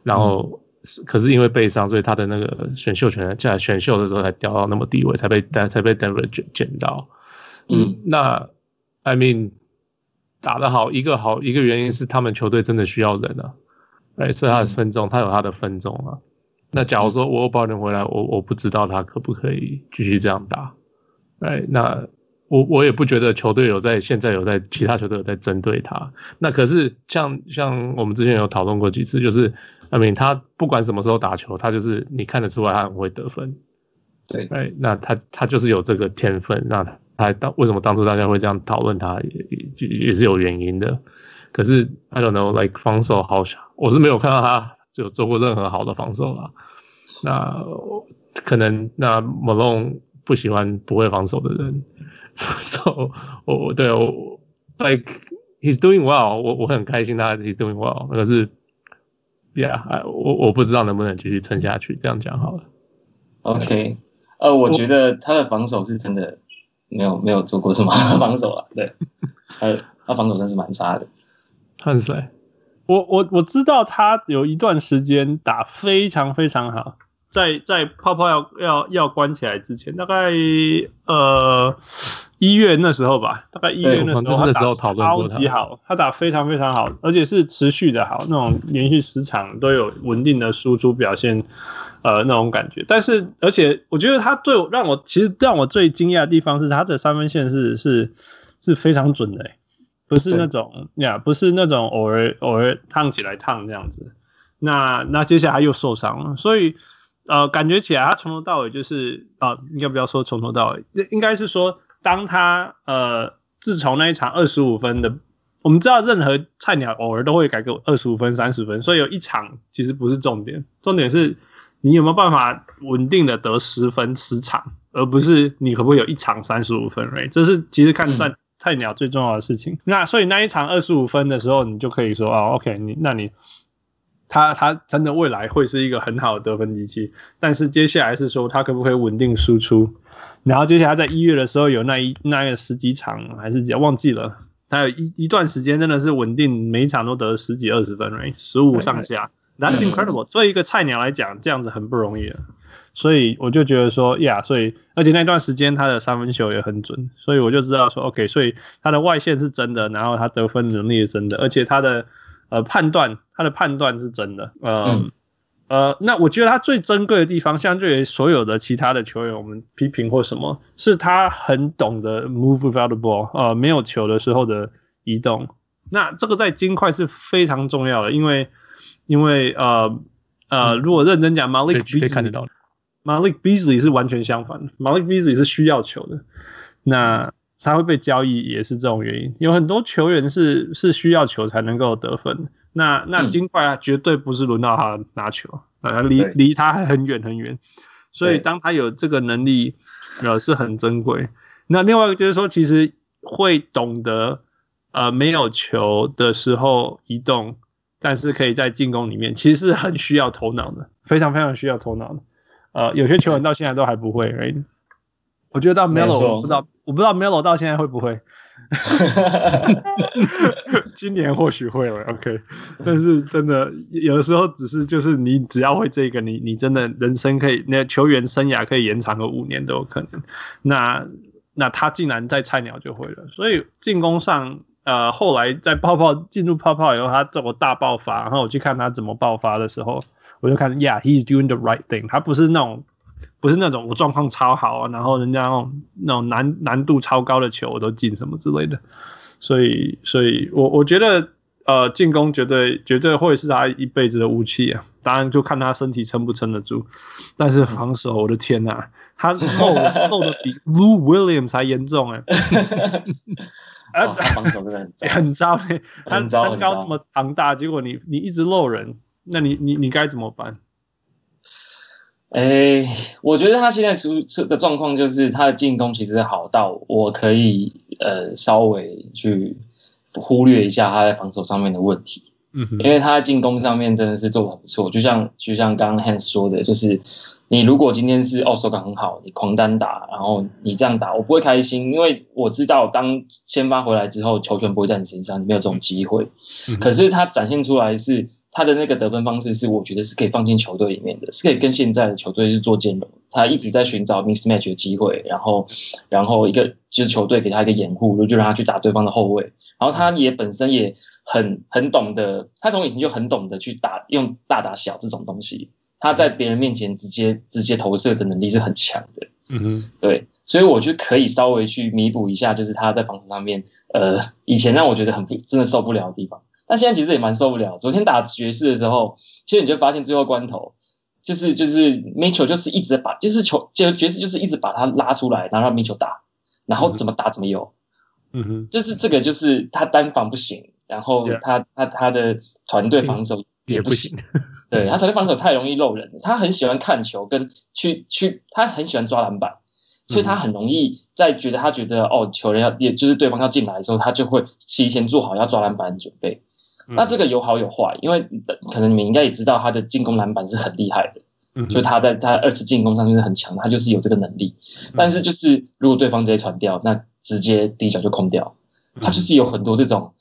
然后、嗯、可是因为背伤，所以他的那个选秀权在选秀的时候才掉到那么低位，才被才被 Denver 捡捡到。嗯，那 I mean 打得好，一个好一个原因是他们球队真的需要人啊，哎，所以他的分众，他有他的分众啊。那假如说我保人回来，我我不知道他可不可以继续这样打，哎，那我我也不觉得球队有在现在有在其他球队有在针对他。那可是像像我们之前有讨论过几次，就是 I mean 他不管什么时候打球，他就是你看得出来他很会得分，对，哎，那他他就是有这个天分，那他。当为什么当初大家会这样讨论他，也也是有原因的。可是 I don't know，like 防守好小，我是没有看到他就做过任何好的防守啦。那可能那 Malone 不喜欢不会防守的人，so 我对我 like he's doing well，我我很开心他 he's doing well。可是，yeah，我我不知道能不能继续撑下去。这样讲好了。OK，呃，我觉得他的防守是真的。没有没有做过什么 防守啊，对，他他防守真是蛮差的。很帅，我我我知道他有一段时间打非常非常好。在在泡泡要要要关起来之前，大概呃一月那时候吧，大概一月那时候他打超级好，他打非常非常好，而且是持续的好，那种连续十场都有稳定的输出表现，呃那种感觉。但是而且我觉得他最让我其实让我最惊讶的地方是他的三分线是是是非常准的，不是那种呀，不是那种偶尔偶尔烫起来烫这样子。那那接下来又受伤了，所以。呃，感觉起来他从头到尾就是啊、呃，应该不要说从头到尾，应该是说，当他呃，自从那一场二十五分的，我们知道任何菜鸟偶尔都会改个二十五分、三十分，所以有一场其实不是重点，重点是你有没有办法稳定的得十分十场，而不是你可不可以有一场三十五分，right？这是其实看在菜鸟最重要的事情。嗯、那所以那一场二十五分的时候，你就可以说哦，OK，你那你。他他真的未来会是一个很好的得分机器，但是接下来是说他可不可以稳定输出，然后接下来在一月的时候有那一那个十几场还是忘记了，他有一一段时间真的是稳定每一场都得十几二十分，right？十五上下，That's incredible。作为一个菜鸟来讲，这样子很不容易了，所以我就觉得说呀，所以而且那段时间他的三分球也很准，所以我就知道说 OK，所以他的外线是真的，然后他得分能力是真的，而且他的。呃，判断他的判断是真的，呃、嗯，呃，那我觉得他最珍贵的地方，相对于所有的其他的球员，我们批评或什么，是他很懂得 move without the ball，呃，没有球的时候的移动。那这个在金块是非常重要的，因为因为呃呃，如果认真讲，Malik Beasley，Malik Beasley 是完全相反的，Malik Beasley 是需要球的，那。他会被交易也是这种原因，有很多球员是是需要球才能够得分。那那金块啊，绝对不是轮到他拿球，呃，离离他还很远很远。所以当他有这个能力，呃，是很珍贵。那另外一个就是说，其实会懂得呃没有球的时候移动，但是可以在进攻里面，其实是很需要头脑的，非常非常需要头脑的。呃，有些球员到现在都还不会。Right? 我觉得到 Melo 我不知道，我不知道 Melo 到现在会不会，今年或许会了，OK。但是真的有的时候只是就是你只要会这个，你你真的人生可以，那球员生涯可以延长个五年都有可能。那那他竟然在菜鸟就会了，所以进攻上呃后来在泡泡进入泡泡以后，他这么大爆发，然后我去看他怎么爆发的时候，我就看，Yeah，he's doing the right thing。他不是那种。不是那种我状况超好啊，然后人家那种那种难难度超高的球我都进什么之类的，所以所以我我觉得呃进攻绝对绝对会是他一辈子的武器啊，当然就看他身体撑不撑得住，但是防守我的天呐、啊，他漏漏的比 Lou Williams 还严重哎、欸，啊防守真的很很糟，他身高这么庞大，结果你你一直漏人。那你你你该怎么办？哎，我觉得他现在出出的状况就是他的进攻其实好到我可以呃稍微去忽略一下他在防守上面的问题。嗯哼，因为他在进攻上面真的是做的很不错，就像就像刚刚 Hans 说的，就是你如果今天是哦手感很好，你狂单打，然后你这样打，我不会开心，因为我知道当先发回来之后，球权不会在你身上，你没有这种机会。嗯、可是他展现出来是。他的那个得分方式是，我觉得是可以放进球队里面的，是可以跟现在的球队是做兼容。他一直在寻找 mismatch 的机会，然后，然后一个就是球队给他一个掩护，就让他去打对方的后卫。然后他也本身也很很懂得，他从以前就很懂得去打用大打小这种东西。他在别人面前直接直接投射的能力是很强的。嗯哼，对，所以我就可以稍微去弥补一下，就是他在防守上面，呃，以前让我觉得很不真的受不了的地方。那现在其实也蛮受不了。昨天打爵士的时候，其实你就发现最后关头，就是就是 Mitchell 就是一直把，就是球就爵士就是一直把他拉出来，然后让 Mitchell 打，然后怎么打怎么有。嗯哼，就是这个就是他单防不行，然后他他他的团队防守也不行。对，他团队防守太容易漏人了，他很喜欢看球跟去去，他很喜欢抓篮板，所以他很容易在觉得他觉得哦球人要也就是对方要进来的时候，他就会提前做好要抓篮板的准备。那这个有好有坏，因为可能你们应该也知道他的进攻篮板是很厉害的，嗯，就他在他二次进攻上面是很强，他就是有这个能力。但是就是如果对方直接传掉，那直接第一脚就空掉。他就是有很多这种，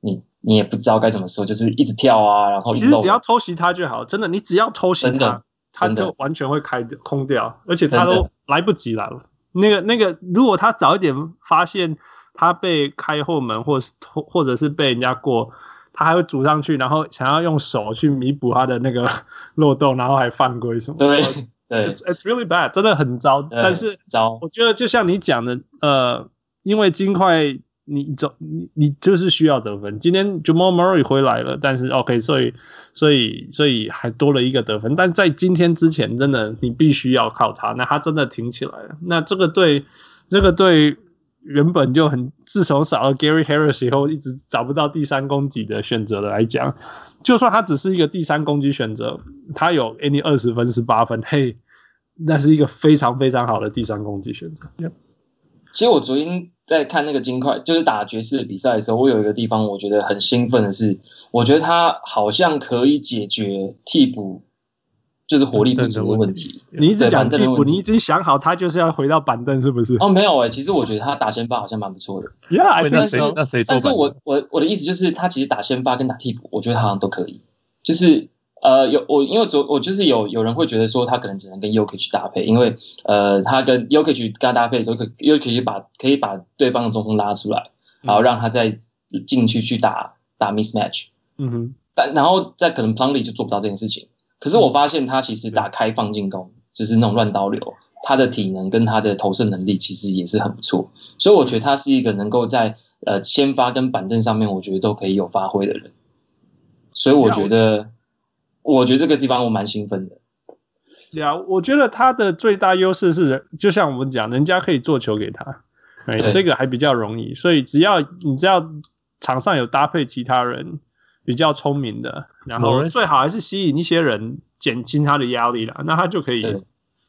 你你也不知道该怎么说，就是一直跳啊，然后其实只要偷袭他就好，真的，你只要偷袭他，他就完全会开掉空掉，而且他都来不及了。那个那个，如果他早一点发现他被开后门，或是或者是被人家过。他还会组上去，然后想要用手去弥补他的那个 漏洞，然后还犯规什么？对对，it's, it's really bad，真的很糟。但是糟，我觉得就像你讲的，呃，因为金块你走你你就是需要得分。今天 Jamal Murray 回来了，但是 OK，所以所以所以还多了一个得分。但在今天之前，真的你必须要靠他，那他真的挺起来了。那这个对这个对。原本就很，自从少了 Gary Harris 以后，一直找不到第三攻击的选择的来讲，就算他只是一个第三攻击选择，他有 any 二十分、十八分，嘿，那是一个非常非常好的第三攻击选择。其实我昨天在看那个金块，就是打爵士的比赛的时候，我有一个地方我觉得很兴奋的是，我觉得他好像可以解决替补。就是火力不足的问题。你一直讲替补，你已经想好他就是要回到板凳，是不是？哦，没有哎、欸，其实我觉得他打先发好像蛮不错的。Yeah，那谁？那谁？但是我我我的意思就是，他其实打先发跟打替补，我觉得好像都可以。就是呃，有我因为昨我就是有有人会觉得说，他可能只能跟 Jokic 去搭配，因为呃，他跟 Jokic 跟他搭配的时候，可 Jokic 把可以把对方的中锋拉出来，然后让他再进去去打打 mismatch。嗯哼。但然后在可能 Plumlee 就做不到这件事情。可是我发现他其实打开放进攻，就是那种乱刀流，他的体能跟他的投射能力其实也是很不错，所以我觉得他是一个能够在呃先发跟板凳上面，我觉得都可以有发挥的人。所以我觉得，我觉得这个地方我蛮兴奋的。对啊，我觉得他的最大优势是，就像我们讲，人家可以做球给他，对，这个还比较容易。所以只要你只要场上有搭配其他人。比较聪明的，然后最好还是吸引一些人，减轻他的压力了，那他就可以，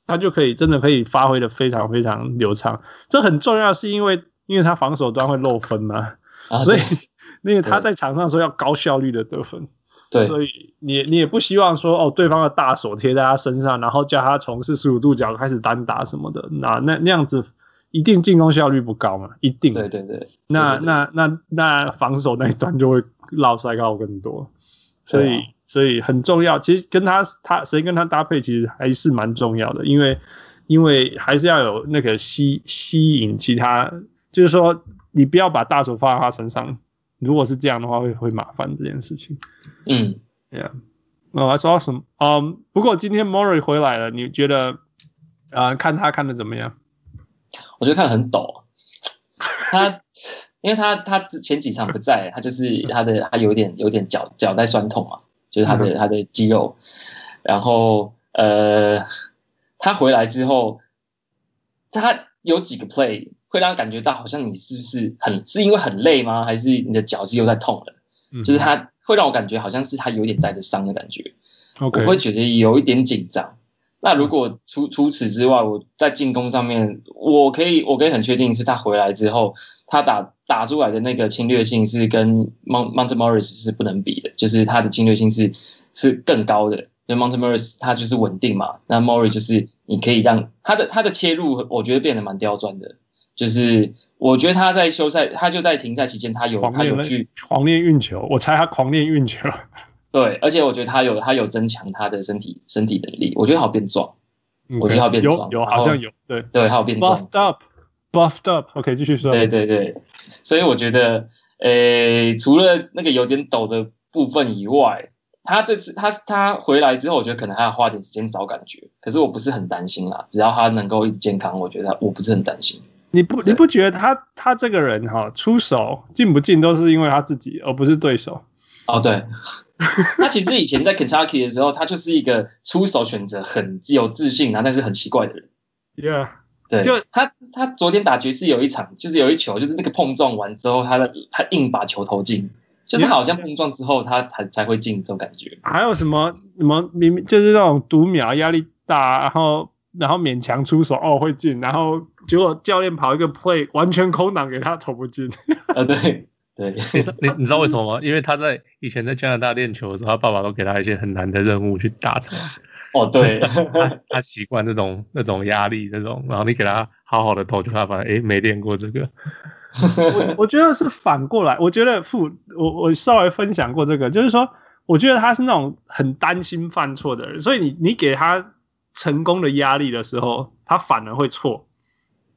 他就可以真的可以发挥的非常非常流畅。这很重要，是因为因为他防守端会漏分嘛，啊、所以那个他在场上的时候要高效率的得分。对，所以你你也不希望说哦，对方的大手贴在他身上，然后叫他从四十五度角开始单打什么的，那那那样子一定进攻效率不高嘛，一定。对对对，那那那那防守那一端就会。老赛高更多，所以、啊、所以很重要。其实跟他他谁跟他搭配，其实还是蛮重要的，因为因为还是要有那个吸吸引其他，就是说你不要把大手放在他身上。如果是这样的话会，会会麻烦这件事情。嗯，Yeah，那我说什么？嗯，不过今天 Murray 回来了，你觉得啊、呃？看他看的怎么样？我觉得看得很抖，他。因为他他前几场不在，他就是他的他有点有点脚脚带酸痛嘛，就是他的他的肌肉，然后呃，他回来之后，他有几个 play 会让他感觉到好像你是不是很是因为很累吗？还是你的脚肌又在痛了？就是他会让我感觉好像是他有点带着伤的感觉。我会觉得有一点紧张。那如果除除此之外，我在进攻上面，我可以我可以很确定是他回来之后，他打打出来的那个侵略性是跟 Mount Monte Morris 是不能比的，就是他的侵略性是是更高的。就 Monte Morris 他就是稳定嘛，那 Morris 就是你可以让他的他的切入，我觉得变得蛮刁钻的。就是我觉得他在休赛，他就在停赛期间，他有他有去狂练运球，我猜他狂练运球。对，而且我觉得他有他有增强他的身体身体能力，我觉得好变壮，okay, 我觉得好变壮，有有好像有，对对，好变壮，buffed up，buffed up，OK，继续说，对对对，所以我觉得，诶，除了那个有点抖的部分以外，他这次他他回来之后，我觉得可能还要花点时间找感觉，可是我不是很担心啦，只要他能够一直健康，我觉得我不是很担心。你不你不觉得他他这个人哈出手进不进都是因为他自己，而不是对手？哦，对。他其实以前在 Kentucky 的时候，他就是一个出手选择很有自信啊，但是很奇怪的人。Yeah，对，就他他昨天打爵士有一场，就是有一球，就是那个碰撞完之后，他的他硬把球投进，就是好像碰撞之后他才才会进这种感觉。还有什么什么明明就是那种读秒压力大，然后然后勉强出手哦会进，然后结果教练跑一个 play 完全空档给他投不进。啊，对。对，你你你知道为什么吗？因为他在以前在加拿大练球的时候，他爸爸都给他一些很难的任务去达成。哦，对，他他习惯那种那种压力，那种，然后你给他好好的投球，他反而哎没练过这个。我我觉得是反过来，我觉得父我我稍微分享过这个，就是说，我觉得他是那种很担心犯错的人，所以你你给他成功的压力的时候，他反而会错。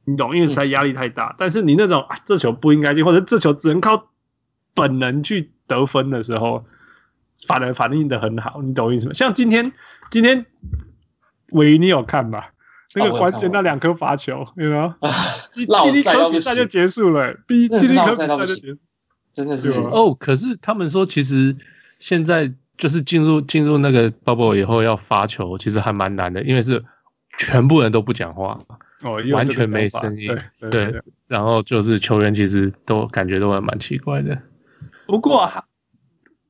你懂，因为他压力太大。嗯、但是你那种啊，这球不应该进，或者这球只能靠。本能去得分的时候，反而反应的很好，你懂我意思吗？像今天，今天鮪鱼你有看吧？那个关键那两颗罚球，你知 道吗？第一颗比赛就结束了，第一第一颗比赛就结束，真的是哦。可是他们说，其实现在就是进入进入那个 bubble 以后要罚球，其实还蛮难的，因为是全部人都不讲话。哦，完全没声音，对，对，对，然后就是球员其实都感觉都还蛮奇怪的。不过，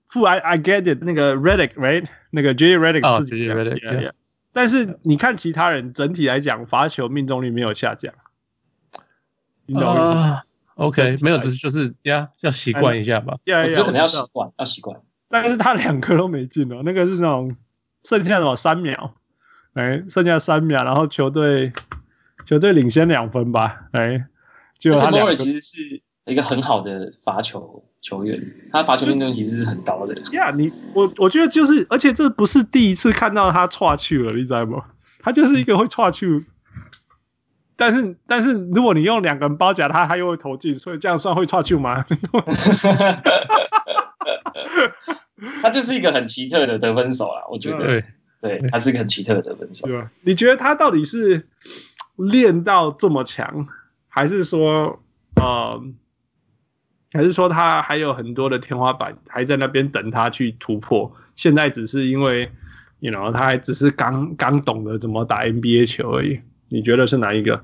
父 I I get it，那个 Redick right，那个 J Redick 自己 Redick，但是你看其他人整体来讲，罚球命中率没有下降。你懂我意思吗？OK，没有，只是就是呀，要习惯一下吧。呀呀，可能要习惯，要习惯。但是他两颗都没进哦，那个是那种剩下的三秒，哎，剩下三秒，然后球队球队领先两分吧，哎，就他两个其实是一个很好的罚球。球员，他罚球命中率其实是很高的。呀，你我我觉得就是，而且这不是第一次看到他错去了，你知道吗？他就是一个会错去，但是但是如果你用两个人包夹他，他又会投进，所以这样算会错去吗？他就是一个很奇特的得分手啊，我觉得。对，对，他是一个很奇特的得分手。对，你觉得他到底是练到这么强，还是说，呃？还是说他还有很多的天花板还在那边等他去突破？现在只是因为，you know，他还只是刚刚懂得怎么打 NBA 球而已。你觉得是哪一个？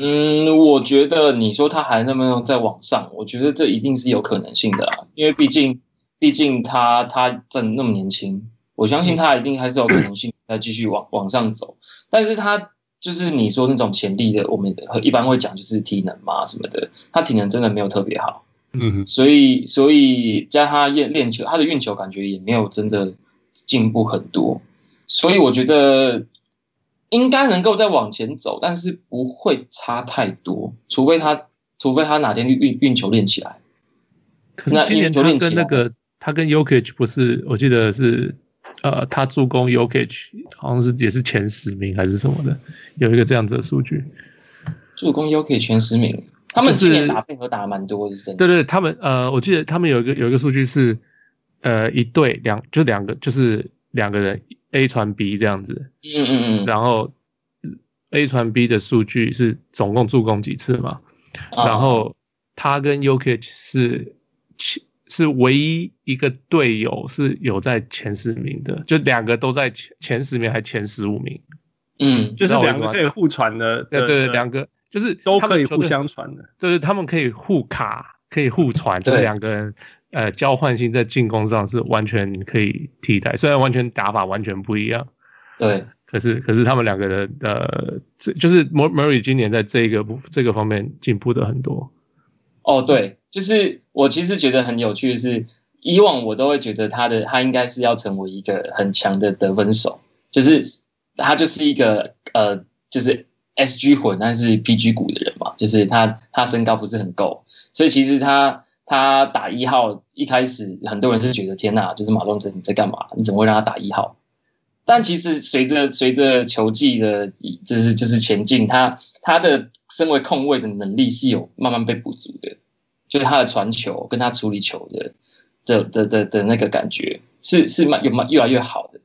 嗯，我觉得你说他还那么在往上，我觉得这一定是有可能性的啊。因为毕竟，毕竟他他正那么年轻，我相信他一定还是有可能性再继续往往上走。但是他就是你说那种潜力的，我们一般会讲就是体能嘛什么的，他体能真的没有特别好。嗯，所以所以加他练练球，他的运球感觉也没有真的进步很多，所以我觉得应该能够再往前走，但是不会差太多，除非他除非他哪天运运球练起来。可是今年他跟那个他跟 Jokic 不是，我记得是呃，他助攻 Jokic 好像是也是前十名还是什么的，有一个这样子的数据，助攻 Jokic 前十名。他们今年打配合打蛮多的，是真的。对对，他们呃，我记得他们有一个有一个数据是，呃，一队两就两个就是两个人 A 传 B 这样子。嗯嗯嗯。然后 A 传 B 的数据是总共助攻几次嘛？然后他跟 Jokic 是是唯一一个队友是有在前十名的，就两个都在前前十名还前十五名。嗯，就是两个可以互传的。对对，两个。就是都可以互相传的，对对，他们可以互卡，可以互传，就是两个人呃交换性在进攻上是完全可以替代，虽然完全打法完全不一样，对，可是可是他们两个人呃，这就是 Murray 今年在这一个部这个方面进步的很多。哦，对，就是我其实觉得很有趣的是，以往我都会觉得他的他应该是要成为一个很强的得分手，就是他就是一个呃，就是 SG 混但是 PG 股的人嘛，就是他他身高不是很够，所以其实他他打一号一开始很多人是觉得天哪，就是马龙泽你在干嘛？你怎么会让他打一号？但其实随着随着球技的就是就是前进，他他的。身为控卫的能力是有慢慢被补足的，就是他的传球跟他处理球的的的的的那个感觉是是蛮有蛮越来越好的。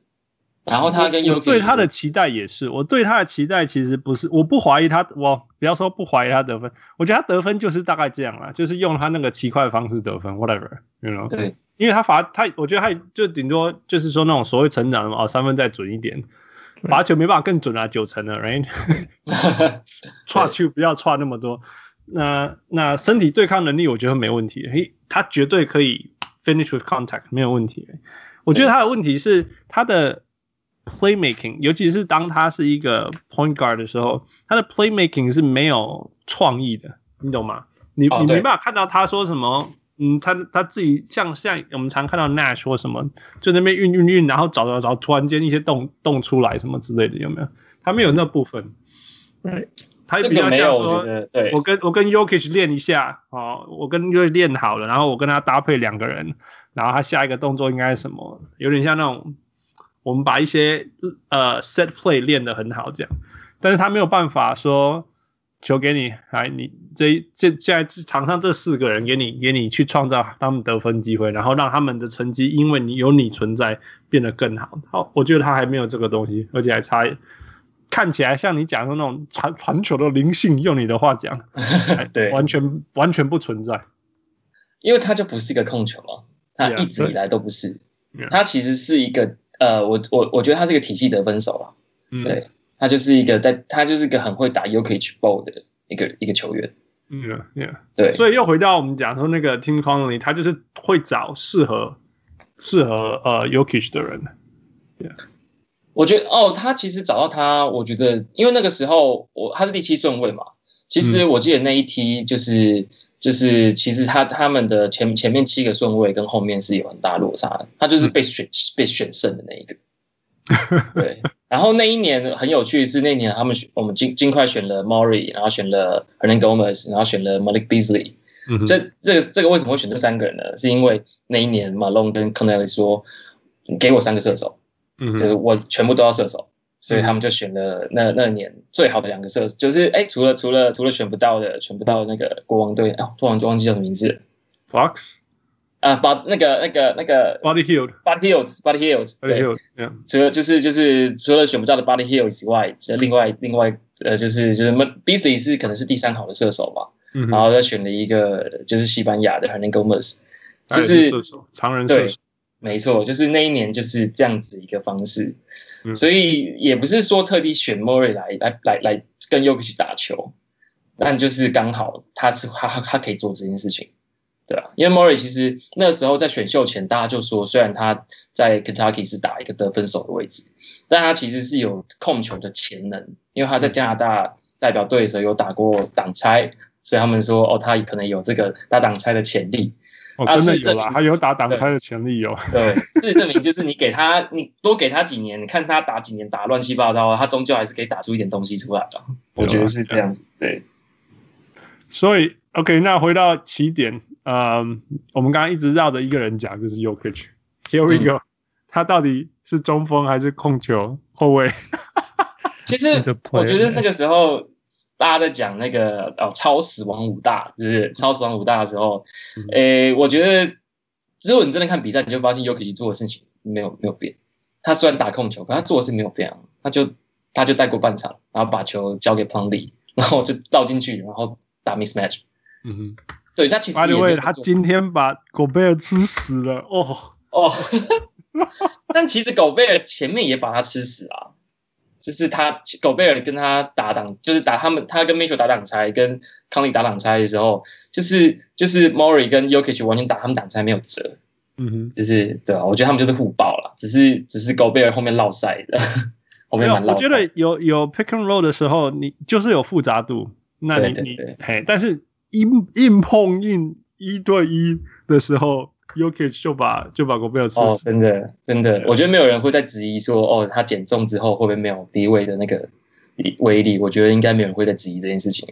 然后他跟我对他的期待也是，我对他的期待其实不是，我不怀疑他，我不要说不怀疑他得分，我觉得他得分就是大概这样啦，就是用他那个奇怪的方式得分，whatever，you know？对，因为他罚他，我觉得他就顶多就是说那种所谓成长的哦，三分再准一点。罚球没办法更准啊，九成了，right？抓球不要差那么多。那那身体对抗能力，我觉得没问题。嘿，他绝对可以 finish with contact，没有问题。我觉得他的问题是他的 playmaking，尤其是当他是一个 point guard 的时候，他的 playmaking 是没有创意的，你懂吗？你你没办法看到他说什么。嗯，他他自己像像我们常看到 Nash 或什么，就那边运运运，然后找找找，突然间一些洞洞出来什么之类的，有没有？他没有那部分，对，他比较像说，对，我跟我跟 Yokich 练一下，哦，我跟 Yokich 练好了，然后我跟他搭配两个人，然后他下一个动作应该是什么？有点像那种我们把一些呃 set play 练得很好这样，但是他没有办法说。球给你，来，你这这现在场上这四个人给你，给你去创造他们得分机会，然后让他们的成绩因为你有你存在变得更好。好，我觉得他还没有这个东西，而且还差，看起来像你讲的那种传传球的灵性，用你的话讲，对，完全完全不存在，因为他就不是一个控球嘛，他一直以来都不是，yeah, 他其实是一个呃，我我我觉得他是一个体系得分手了，嗯，对。他就是一个在，他就是一个很会打 Jokic ball 的一个一个球员。嗯，yeah，对。所以又回到我们讲说那个 Tim Connelly，他就是会找适合适合呃 Jokic 的人。Yeah，我觉得哦，他其实找到他，我觉得因为那个时候我他是第七顺位嘛，其实我记得那一梯就是、嗯、就是其实他他们的前前面七个顺位跟后面是有很大落差的，他就是被选、嗯、被选胜的那一个。对。然后那一年很有趣的是，那一年他们选我们尽尽快选了 Murray，然后选了 Hernan Gomez，然后选了 Malik Beasley。嗯，这这个这个为什么会选这三个人呢？是因为那一年 Malone 跟 Connelly 说：“你给我三个射手，嗯，就是我全部都要射手。”所以他们就选了那那年最好的两个射手，就是哎，除了除了除了选不到的，选不到那个国王队啊，突然就忘记叫什么名字，Fox。啊，把那个那个那个 Buddy Hield，Buddy Hield，Buddy Hield，对，除了就是就是除了选不到的 Buddy Hield 以外，另外另外呃就是就是 Beasley 是可能是第三好的射手吧，嗯，然后再选了一个就是西班牙的 Hernan Gomez，就是射手，常人射手，没错，就是那一年就是这样子一个方式，嗯、所以也不是说特地选 Murray 来来来来跟 Jokic 去打球，但就是刚好他是他他可以做这件事情。对啊，因为 Murray 其实那个时候在选秀前，大家就说，虽然他在 Kentucky 是打一个得分手的位置，但他其实是有控球的潜能，因为他在加拿大代表队的时候有打过挡拆，所以他们说哦，他可能有这个打挡拆的潜力。哦，真的有啦，他有打挡拆的潜力有。对，事实证明就是你给他，你多给他几年，你看他打几年打乱七八糟，他终究还是可以打出一点东西出来的。我觉得是这样子，对。所以，OK，那回到起点。嗯、um，我们刚刚一直绕着一个人讲，就是 y o k i c Here we go，、嗯、他到底是中锋还是控球后卫？其实我觉得那个时候大家在讲那个哦超死亡五大，就是超死亡五大的时候，诶、嗯欸，我觉得如果你真的看比赛，你就发现 Jokic 做的事情没有没有变。他虽然打控球，可他做的事没有变，他就他就带过半场，然后把球交给 Plumlee，然后就倒进去，然后打 mismatch。嗯哼。对，他其实也没他今天把狗贝尔吃死了哦哦，但其实狗贝尔前面也把他吃死了，就是他狗贝尔跟他打挡，就是打他们，他跟 Mitchell 打挡拆，跟康利打挡拆的时候，就是就是 Mori 跟 Yokich 完全打他们挡拆没有辙，嗯哼，就是对啊，我觉得他们就是互爆了，只是只是狗贝尔后面落赛的，后面蛮落赛。我觉得有有 pick and roll 的时候，你就是有复杂度，那你你嘿，但是硬硬碰硬一对一的时候。Jokic 就把就把狗贝尔吃死哦，真的真的，我觉得没有人会在质疑说，哦，他减重之后会不会没有低位的那个威力？我觉得应该没有人会在质疑这件事情，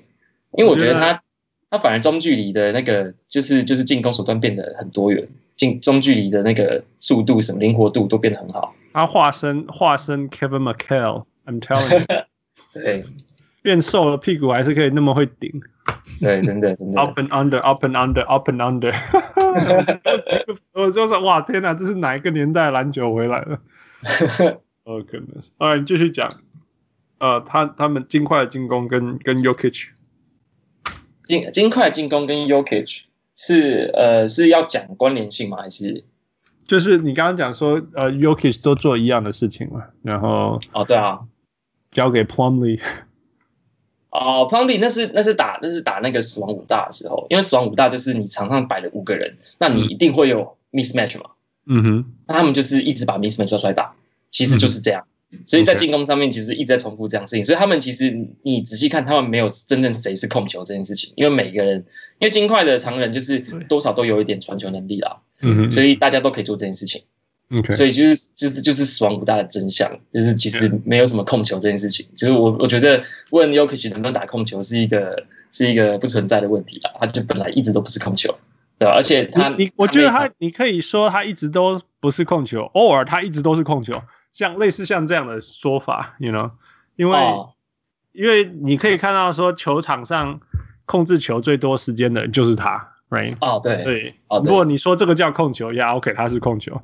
因为我觉得他他反而中距离的那个就是就是进攻手段变得很多元，进中距离的那个速度什么灵活度都变得很好。他化身化身 Kevin McHale，I'm telling you，对，变瘦了屁股还是可以那么会顶。对，真的真的。Up and under, up and under, up and under。我就说哇，天哪，这是哪一个年代篮球回来了？Oh goodness！哎，你继续讲。呃，他他们金块的进攻跟跟 Yokich 金金块进攻跟 Yokich 是呃是要讲关联性吗？还是就是你刚刚讲说呃 Yokich 都做一样的事情嘛？然后哦对啊，交给 Plumlee。哦 Plumlee 那是那是打那是打那个死亡五大的时候，因为死亡五大就是你场上摆了五个人，那你一定会有 mismatch 嘛。嗯哼，那他们就是一直把 mismatch 抓出来打，其实就是这样。嗯、所以在进攻上面其实一直在重复这样的事情。所以他们其实你仔细看，他们没有真正谁是控球这件事情，因为每个人，因为金块的常人就是多少都有一点传球能力啦。嗯哼，所以大家都可以做这件事情。Okay. 所以就是就是就是死亡不大的真相，就是其实没有什么控球这件事情。其实我我觉得问 Jokic 能不能打控球是一个是一个不存在的问题啦，他就本来一直都不是控球，对吧？而且他你，你我觉得他你可以说他一直都不是控球，偶尔他一直都是控球，像类似像这样的说法，you know，因为、哦、因为你可以看到说球场上控制球最多时间的就是他，right？哦，对对，哦，如果你说这个叫控球，呀，OK，他是控球。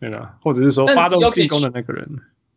对的，或者是说发动进攻的那个人，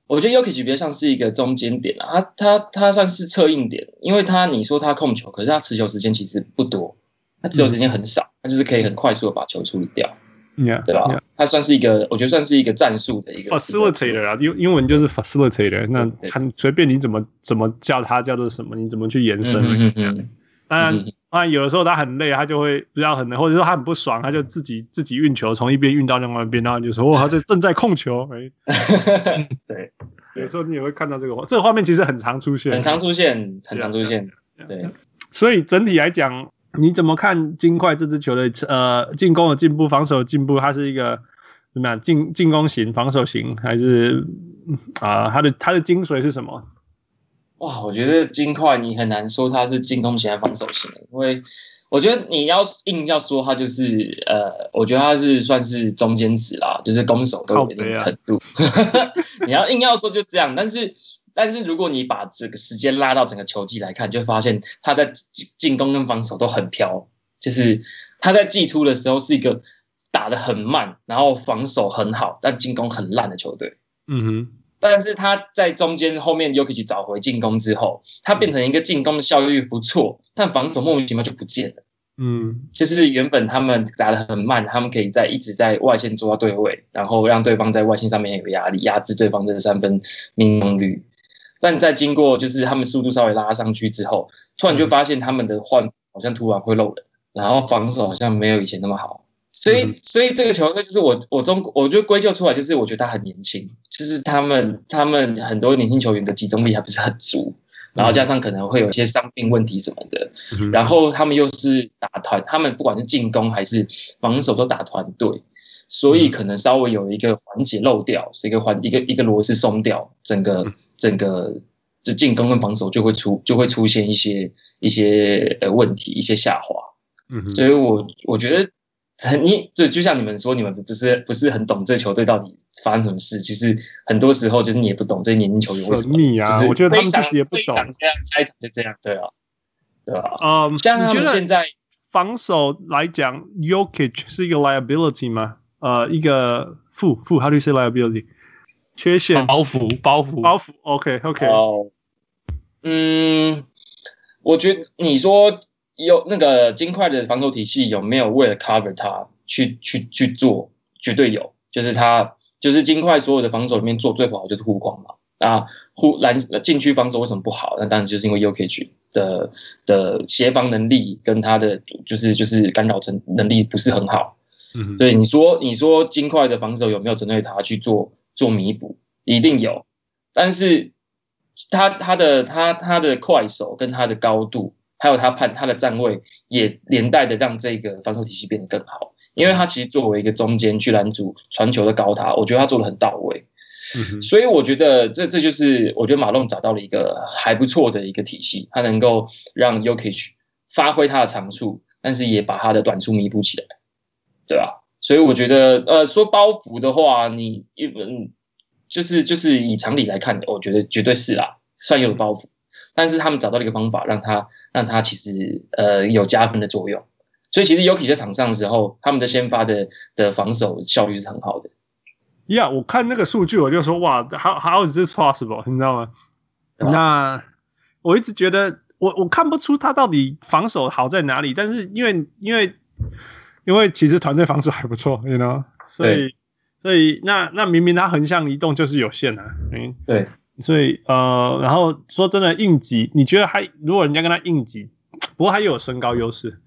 我觉得 Yuki 比较像是一个中间点啊，他他他算是策应点，因为他你说他控球，可是他持球时间其实不多，他持球时间很少，他就是可以很快速的把球处理掉，嗯，对吧？他算是一个，我觉得算是一个战术的一个 facilitator 啊，英英文就是 facilitator，那他随便你怎么怎么叫他叫做什么，你怎么去延伸，嗯嗯，当然。啊，有的时候他很累，他就会比较很累，或者说他很不爽，他就自己自己运球，从一边运到另外一边，然后就说：“哦，他这正在控球。”哎，对，有时候你也会看到这个画，这个画面其实很常出现，很常出现，很常出现。对，所以整体来讲，你怎么看金块这支球队？呃，进攻的进步，防守的进步，它是一个怎么样？进进攻型，防守型，还是啊？它、呃、的它的精髓是什么？哇，我觉得金块你很难说他是进攻型还是防守型的，因为我觉得你要硬要说他就是呃，我觉得他是算是中间值啦，就是攻守都有一定程度。啊、你要硬要说就这样，但是但是如果你把这个时间拉到整个球季来看，就会发现他在进攻跟防守都很飘，就是他在季初的时候是一个打得很慢，然后防守很好，但进攻很烂的球队。嗯哼。但是他在中间后面又可以去找回进攻之后，他变成一个进攻的效率不错，但防守莫名其妙就不见了。嗯，就是原本他们打得很慢，他们可以在一直在外线做到对位，然后让对方在外线上面有压力，压制对方的三分命中率。但在经过就是他们速度稍微拉上去之后，突然就发现他们的换好像突然会漏人，然后防守好像没有以前那么好。所以，所以这个球队就是我，我中，我就归咎出来，就是我觉得他很年轻，就是他们，他们很多年轻球员的集中力还不是很足，然后加上可能会有一些伤病问题什么的，然后他们又是打团，他们不管是进攻还是防守都打团队，所以可能稍微有一个环节漏掉，是一个环一个一个螺丝松掉，整个整个这进攻跟防守就会出就会出现一些一些呃问题，一些下滑，嗯，所以我我觉得。你就就像你们说，你们不是不是很懂这球队到底发生什么事。其实很多时候就是你也不懂这些年轻球员为什么。神秘啊！我觉得他们自己也不懂。这样，下一场就这样，对啊，对啊。嗯，像他们现在防守来讲，Yokic 是一个 liability 吗？呃，一个负负，How do you say liability？缺陷？包袱？包袱？包袱？OK OK。哦，嗯，我觉得你说。有那个金块的防守体系有没有为了 cover 他去去去做？绝对有，就是他就是金块所有的防守里面做最不好就是护框嘛，啊，护篮禁区防守为什么不好？那当然就是因为 Jokic 的的协防能力跟他的就是就是干扰能能力不是很好。嗯，对，你说你说金块的防守有没有针对他去做做弥补？一定有，但是他他的他他的快手跟他的高度，还有他判他的站位，也连带的让这个防守体系变得更好。因为他其实作为一个中间去拦阻传球的高塔，我觉得他做的很到位。嗯，所以我觉得这这就是我觉得马龙找到了一个还不错的一个体系，他能够让 Jokic 发挥他的长处，但是也把他的短处弥补起来。对啊，所以我觉得，呃，说包袱的话，你一嗯，就是就是以常理来看，我觉得绝对是啦，算有包袱。但是他们找到了一个方法，让他让他其实呃有加分的作用。所以其实 Jokic 在场上的时候，他们的先发的的防守效率是很好的。呀、yeah，我看那个数据，我就说哇，how how is this possible？你知道吗？那我一直觉得，我我看不出他到底防守好在哪里。但是因为因为因为其实团队防守还不错，you know，所以所以那那明明他横向移动就是有限啊，嗯，对，所以呃，然后说真的应急，你觉得还如果人家跟他应急，不过他又有身高优势，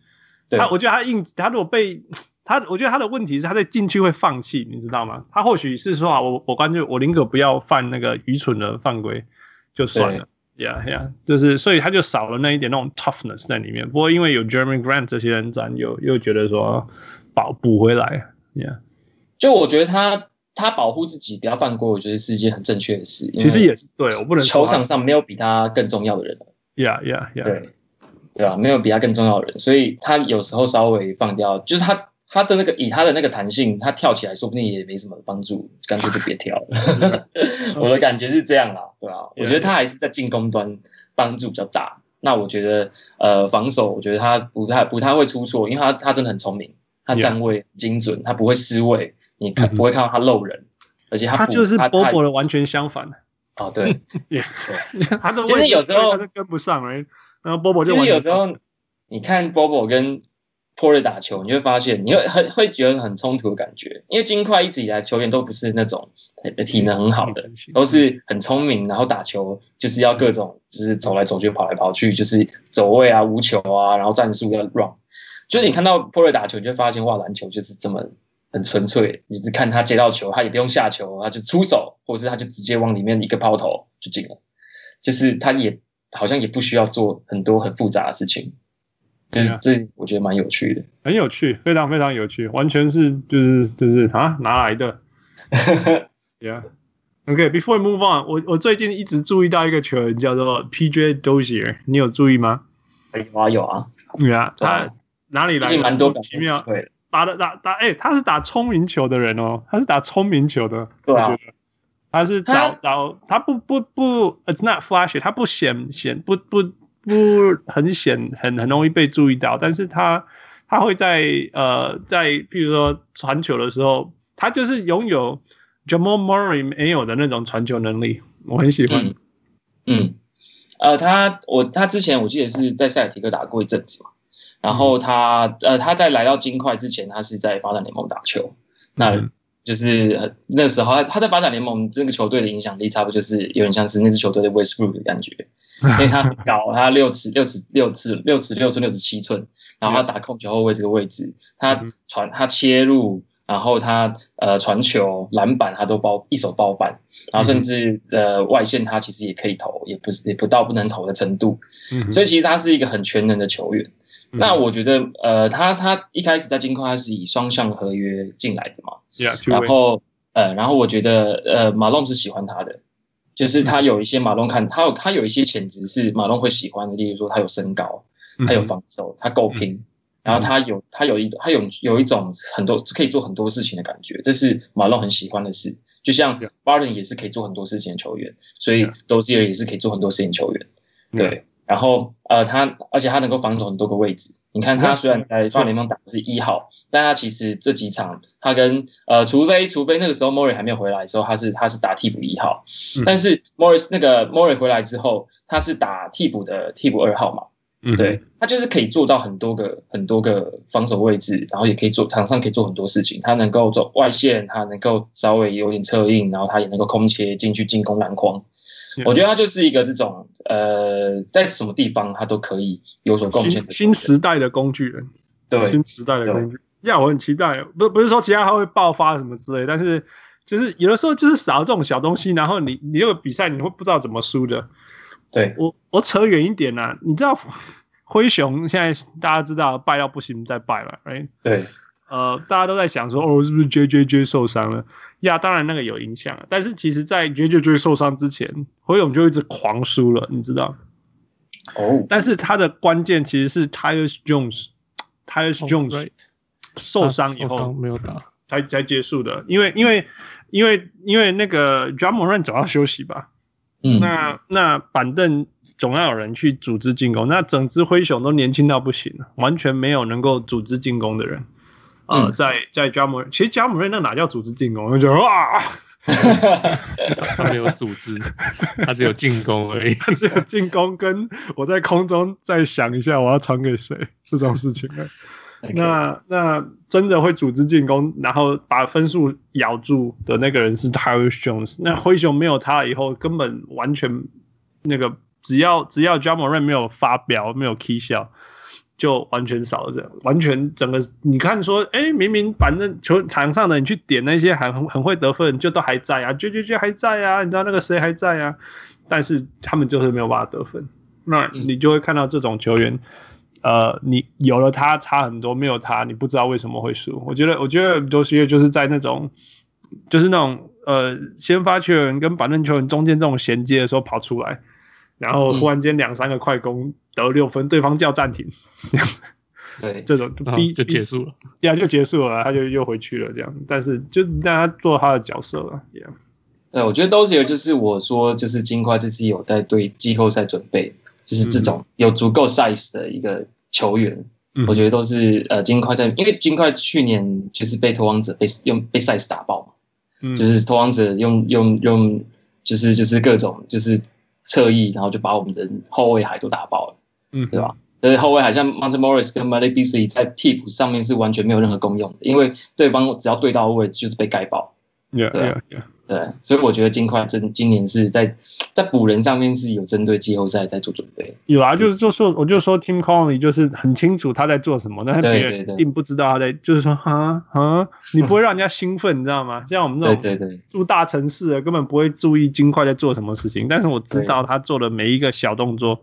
他我觉得他硬挤，他如果被他，我觉得他的问题是他在禁区会放弃，你知道吗？他或许是说啊，我我干脆我宁可不要犯那个愚蠢的犯规就算了。，Yeah Yeah，，就是所以他就少了那一点那种 toughness 在里面。不过因为有 Jerami Grant 这些人占，又又觉得说保补回来。，Yeah，，就我觉得他他保护自己不要犯规，我觉得是一件很正确的事。其实也是对，我不能球场上没有比他更重要的人。呀呀呀，对对吧？没有比他更重要的人，所以他有时候稍微放掉，就是他。他的那个以他的那个弹性，他跳起来说不定也没什么帮助，干脆就别跳了。我的感觉是这样啦，对吧？我觉得他还是在进攻端帮助比较大。那我觉得呃防守，我觉得他不太不太会出错，因为他他真的很聪明，他站位精准，他不会失位，你看不会看到他漏人，而且他他就是波波的完全相反。哦，对，他的就是有时候他跟不上哎，然后波波就其实有时候你看波波跟。Porter 打球，你会发现你会很会觉得很冲突的感觉，因为金块一直以来球员都不是那种体能很好的，都是很聪明，然后打球就是要各种就是走来走去、跑来跑去，就是走位啊、无球啊，然后战术要 run。就是你看到 Porter 打球，你就会发现哇，篮球就是这么很纯粹，你只看他接到球，他也不用下球，他就出手，或者是他就直接往里面一个抛投就进了，就是他也好像也不需要做很多很复杂的事情。就是这我觉得蛮有趣的，很有趣，非常非常有趣，完全是就是就是啊哪来的？Yeah，OK，Before、we move on，我我最近一直注意到一个球员叫做 PJ Dozier，你有注意吗？有啊有啊，Yeah，他哪里来的？蛮多奇妙，对，打的打打，哎、欸，他是打聪明球的人哦，他是打聪明球的，对啊，他是找找他不不不，It's not flashy，他不显显不不。不不很显很很容易被注意到，但是他他会在呃在譬如说传球的时候，他就是拥有 Jamal Murray 没有的那种传球能力，我很喜欢。嗯，嗯呃，他我他之前我记得是在塞尔提克打过一阵子嘛，然后他呃他在来到金块之前，他是在发展联盟打球，那。嗯就是那时候，他他在发展联盟这个球队的影响力，差不多就是有点像是那支球队的 Westbrook 的感觉，因为他很高，他六尺六尺六尺六尺六寸六尺七寸，然后他打控球后卫这个位置，他传他切入，然后他呃传球篮板他都包一手包办，然后甚至呃外线他其实也可以投，也不是也不到不能投的程度，所以其实他是一个很全能的球员。那我觉得，呃，他他一开始在金块他是以双向合约进来的嘛，yeah, 然后呃，然后我觉得，呃，马龙是喜欢他的，就是他有一些马龙看他有他有一些潜质是马龙会喜欢的，例如说他有身高，他有防守，他够拼，然后他有他有一他有有一种很多可以做很多事情的感觉，这是马龙很喜欢的事。就像 Barton 也是可以做很多事情的球员，所以 Dozier 也是可以做很多事情的球员，对。然后，呃，他而且他能够防守很多个位置。你看，他虽然在双联盟打的是一号，但他其实这几场他跟呃，除非除非那个时候 Murray 还没有回来的时候，他是他是打替补一号。但是 Morris 那个 Murray 回来之后，他是打替补的替补二号嘛。嗯，对，他就是可以做到很多个很多个防守位置，然后也可以做场上可以做很多事情。他能够做外线，他能够稍微有点策应，然后他也能够空切进去进攻篮筐。我觉得他就是一个这种呃，在什么地方他都可以有所贡献新新时代的工具人，对，新时代的工具。呀，我很期待，不不是说其他他会爆发什么之类，但是就是有的时候就是少了这种小东西，然后你你这个比赛你会不知道怎么输的。对，我我扯远一点啊，你知道灰熊现在大家知道败到不行再败了，哎，对。呃，大家都在想说，哦，是不是 J J J 受伤了？呀，当然那个有影响。但是其实，在 J J J 受伤之前，灰熊就一直狂输了，你知道？哦。但是他的关键其实是 Tyus Jones，Tyus Jones 受伤以后没有打，才才结束的。因为因为因为因为那个 Ja Morant 总要休息吧？嗯。那那板凳总要有人去组织进攻。那整支灰熊都年轻到不行了，完全没有能够组织进攻的人。呃，在在加姆，其实加姆瑞那哪叫组织进攻？我就觉得哇，他没有组织，他只有进攻而已，他只有进攻，跟我在空中再想一下我要传给谁这种事情。那那真的会组织进攻，然后把分数咬住的那个人 Jones。那灰熊没有他以后，根本完全那个只要只要加姆瑞没有发飙，没有 key 笑。就完全少了这样，完全整个你看说，哎、明明反正球场上的你去点那些还很很会得分，就都还在啊，就就就还在啊，你知道那个谁还在啊，但是他们就是没有办法得分，那你就会看到这种球员，呃，你有了他差很多，没有他你不知道为什么会输。我觉得，我觉得多西叶就是在那种，就是那种呃，先发球员跟板凳球员中间这种衔接的时候跑出来。然后忽然间两三个快攻得六分，对方叫暂停，这样子，对，这种逼就结束了，对啊，就结束了，他就又回去了，这样。但是就让他做他的角色了，这样。对，我觉得都是有，就是我说，就是金块这次有在对季后赛准备，就是这种有足够 size 的一个球员，嗯、我觉得都是呃金块在，因为金块去年就是被投王者被用被 size 打爆嘛，嗯，就是投王者用用用，就是就是各种就是。侧翼，然后就把我们的后卫海都打爆了，嗯，对吧？但是后卫海像 Monte Morris 跟 Malik Beasley 在替补上面是完全没有任何功用的，因为对方只要对到位就是被盖爆。Yeah, 对，yeah, yeah. 对，所以我觉得金块真今年是在在补人上面是有针对季后赛在做准备。有啊，就是就说我就说 Tim Connelly 就是很清楚他在做什么，但是别人并不知道他在，就是说啊啊，你不会让人家兴奋，你知道吗？像我们这种对对对住大城市的根本不会注意金块在做什么事情，但是我知道他做的每一个小动作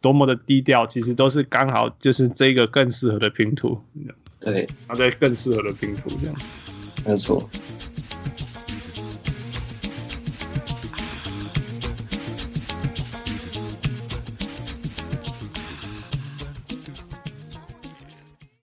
多么的低调，其实都是刚好就是这个更适合的拼图。对，他在更适合的拼图这样子，没错。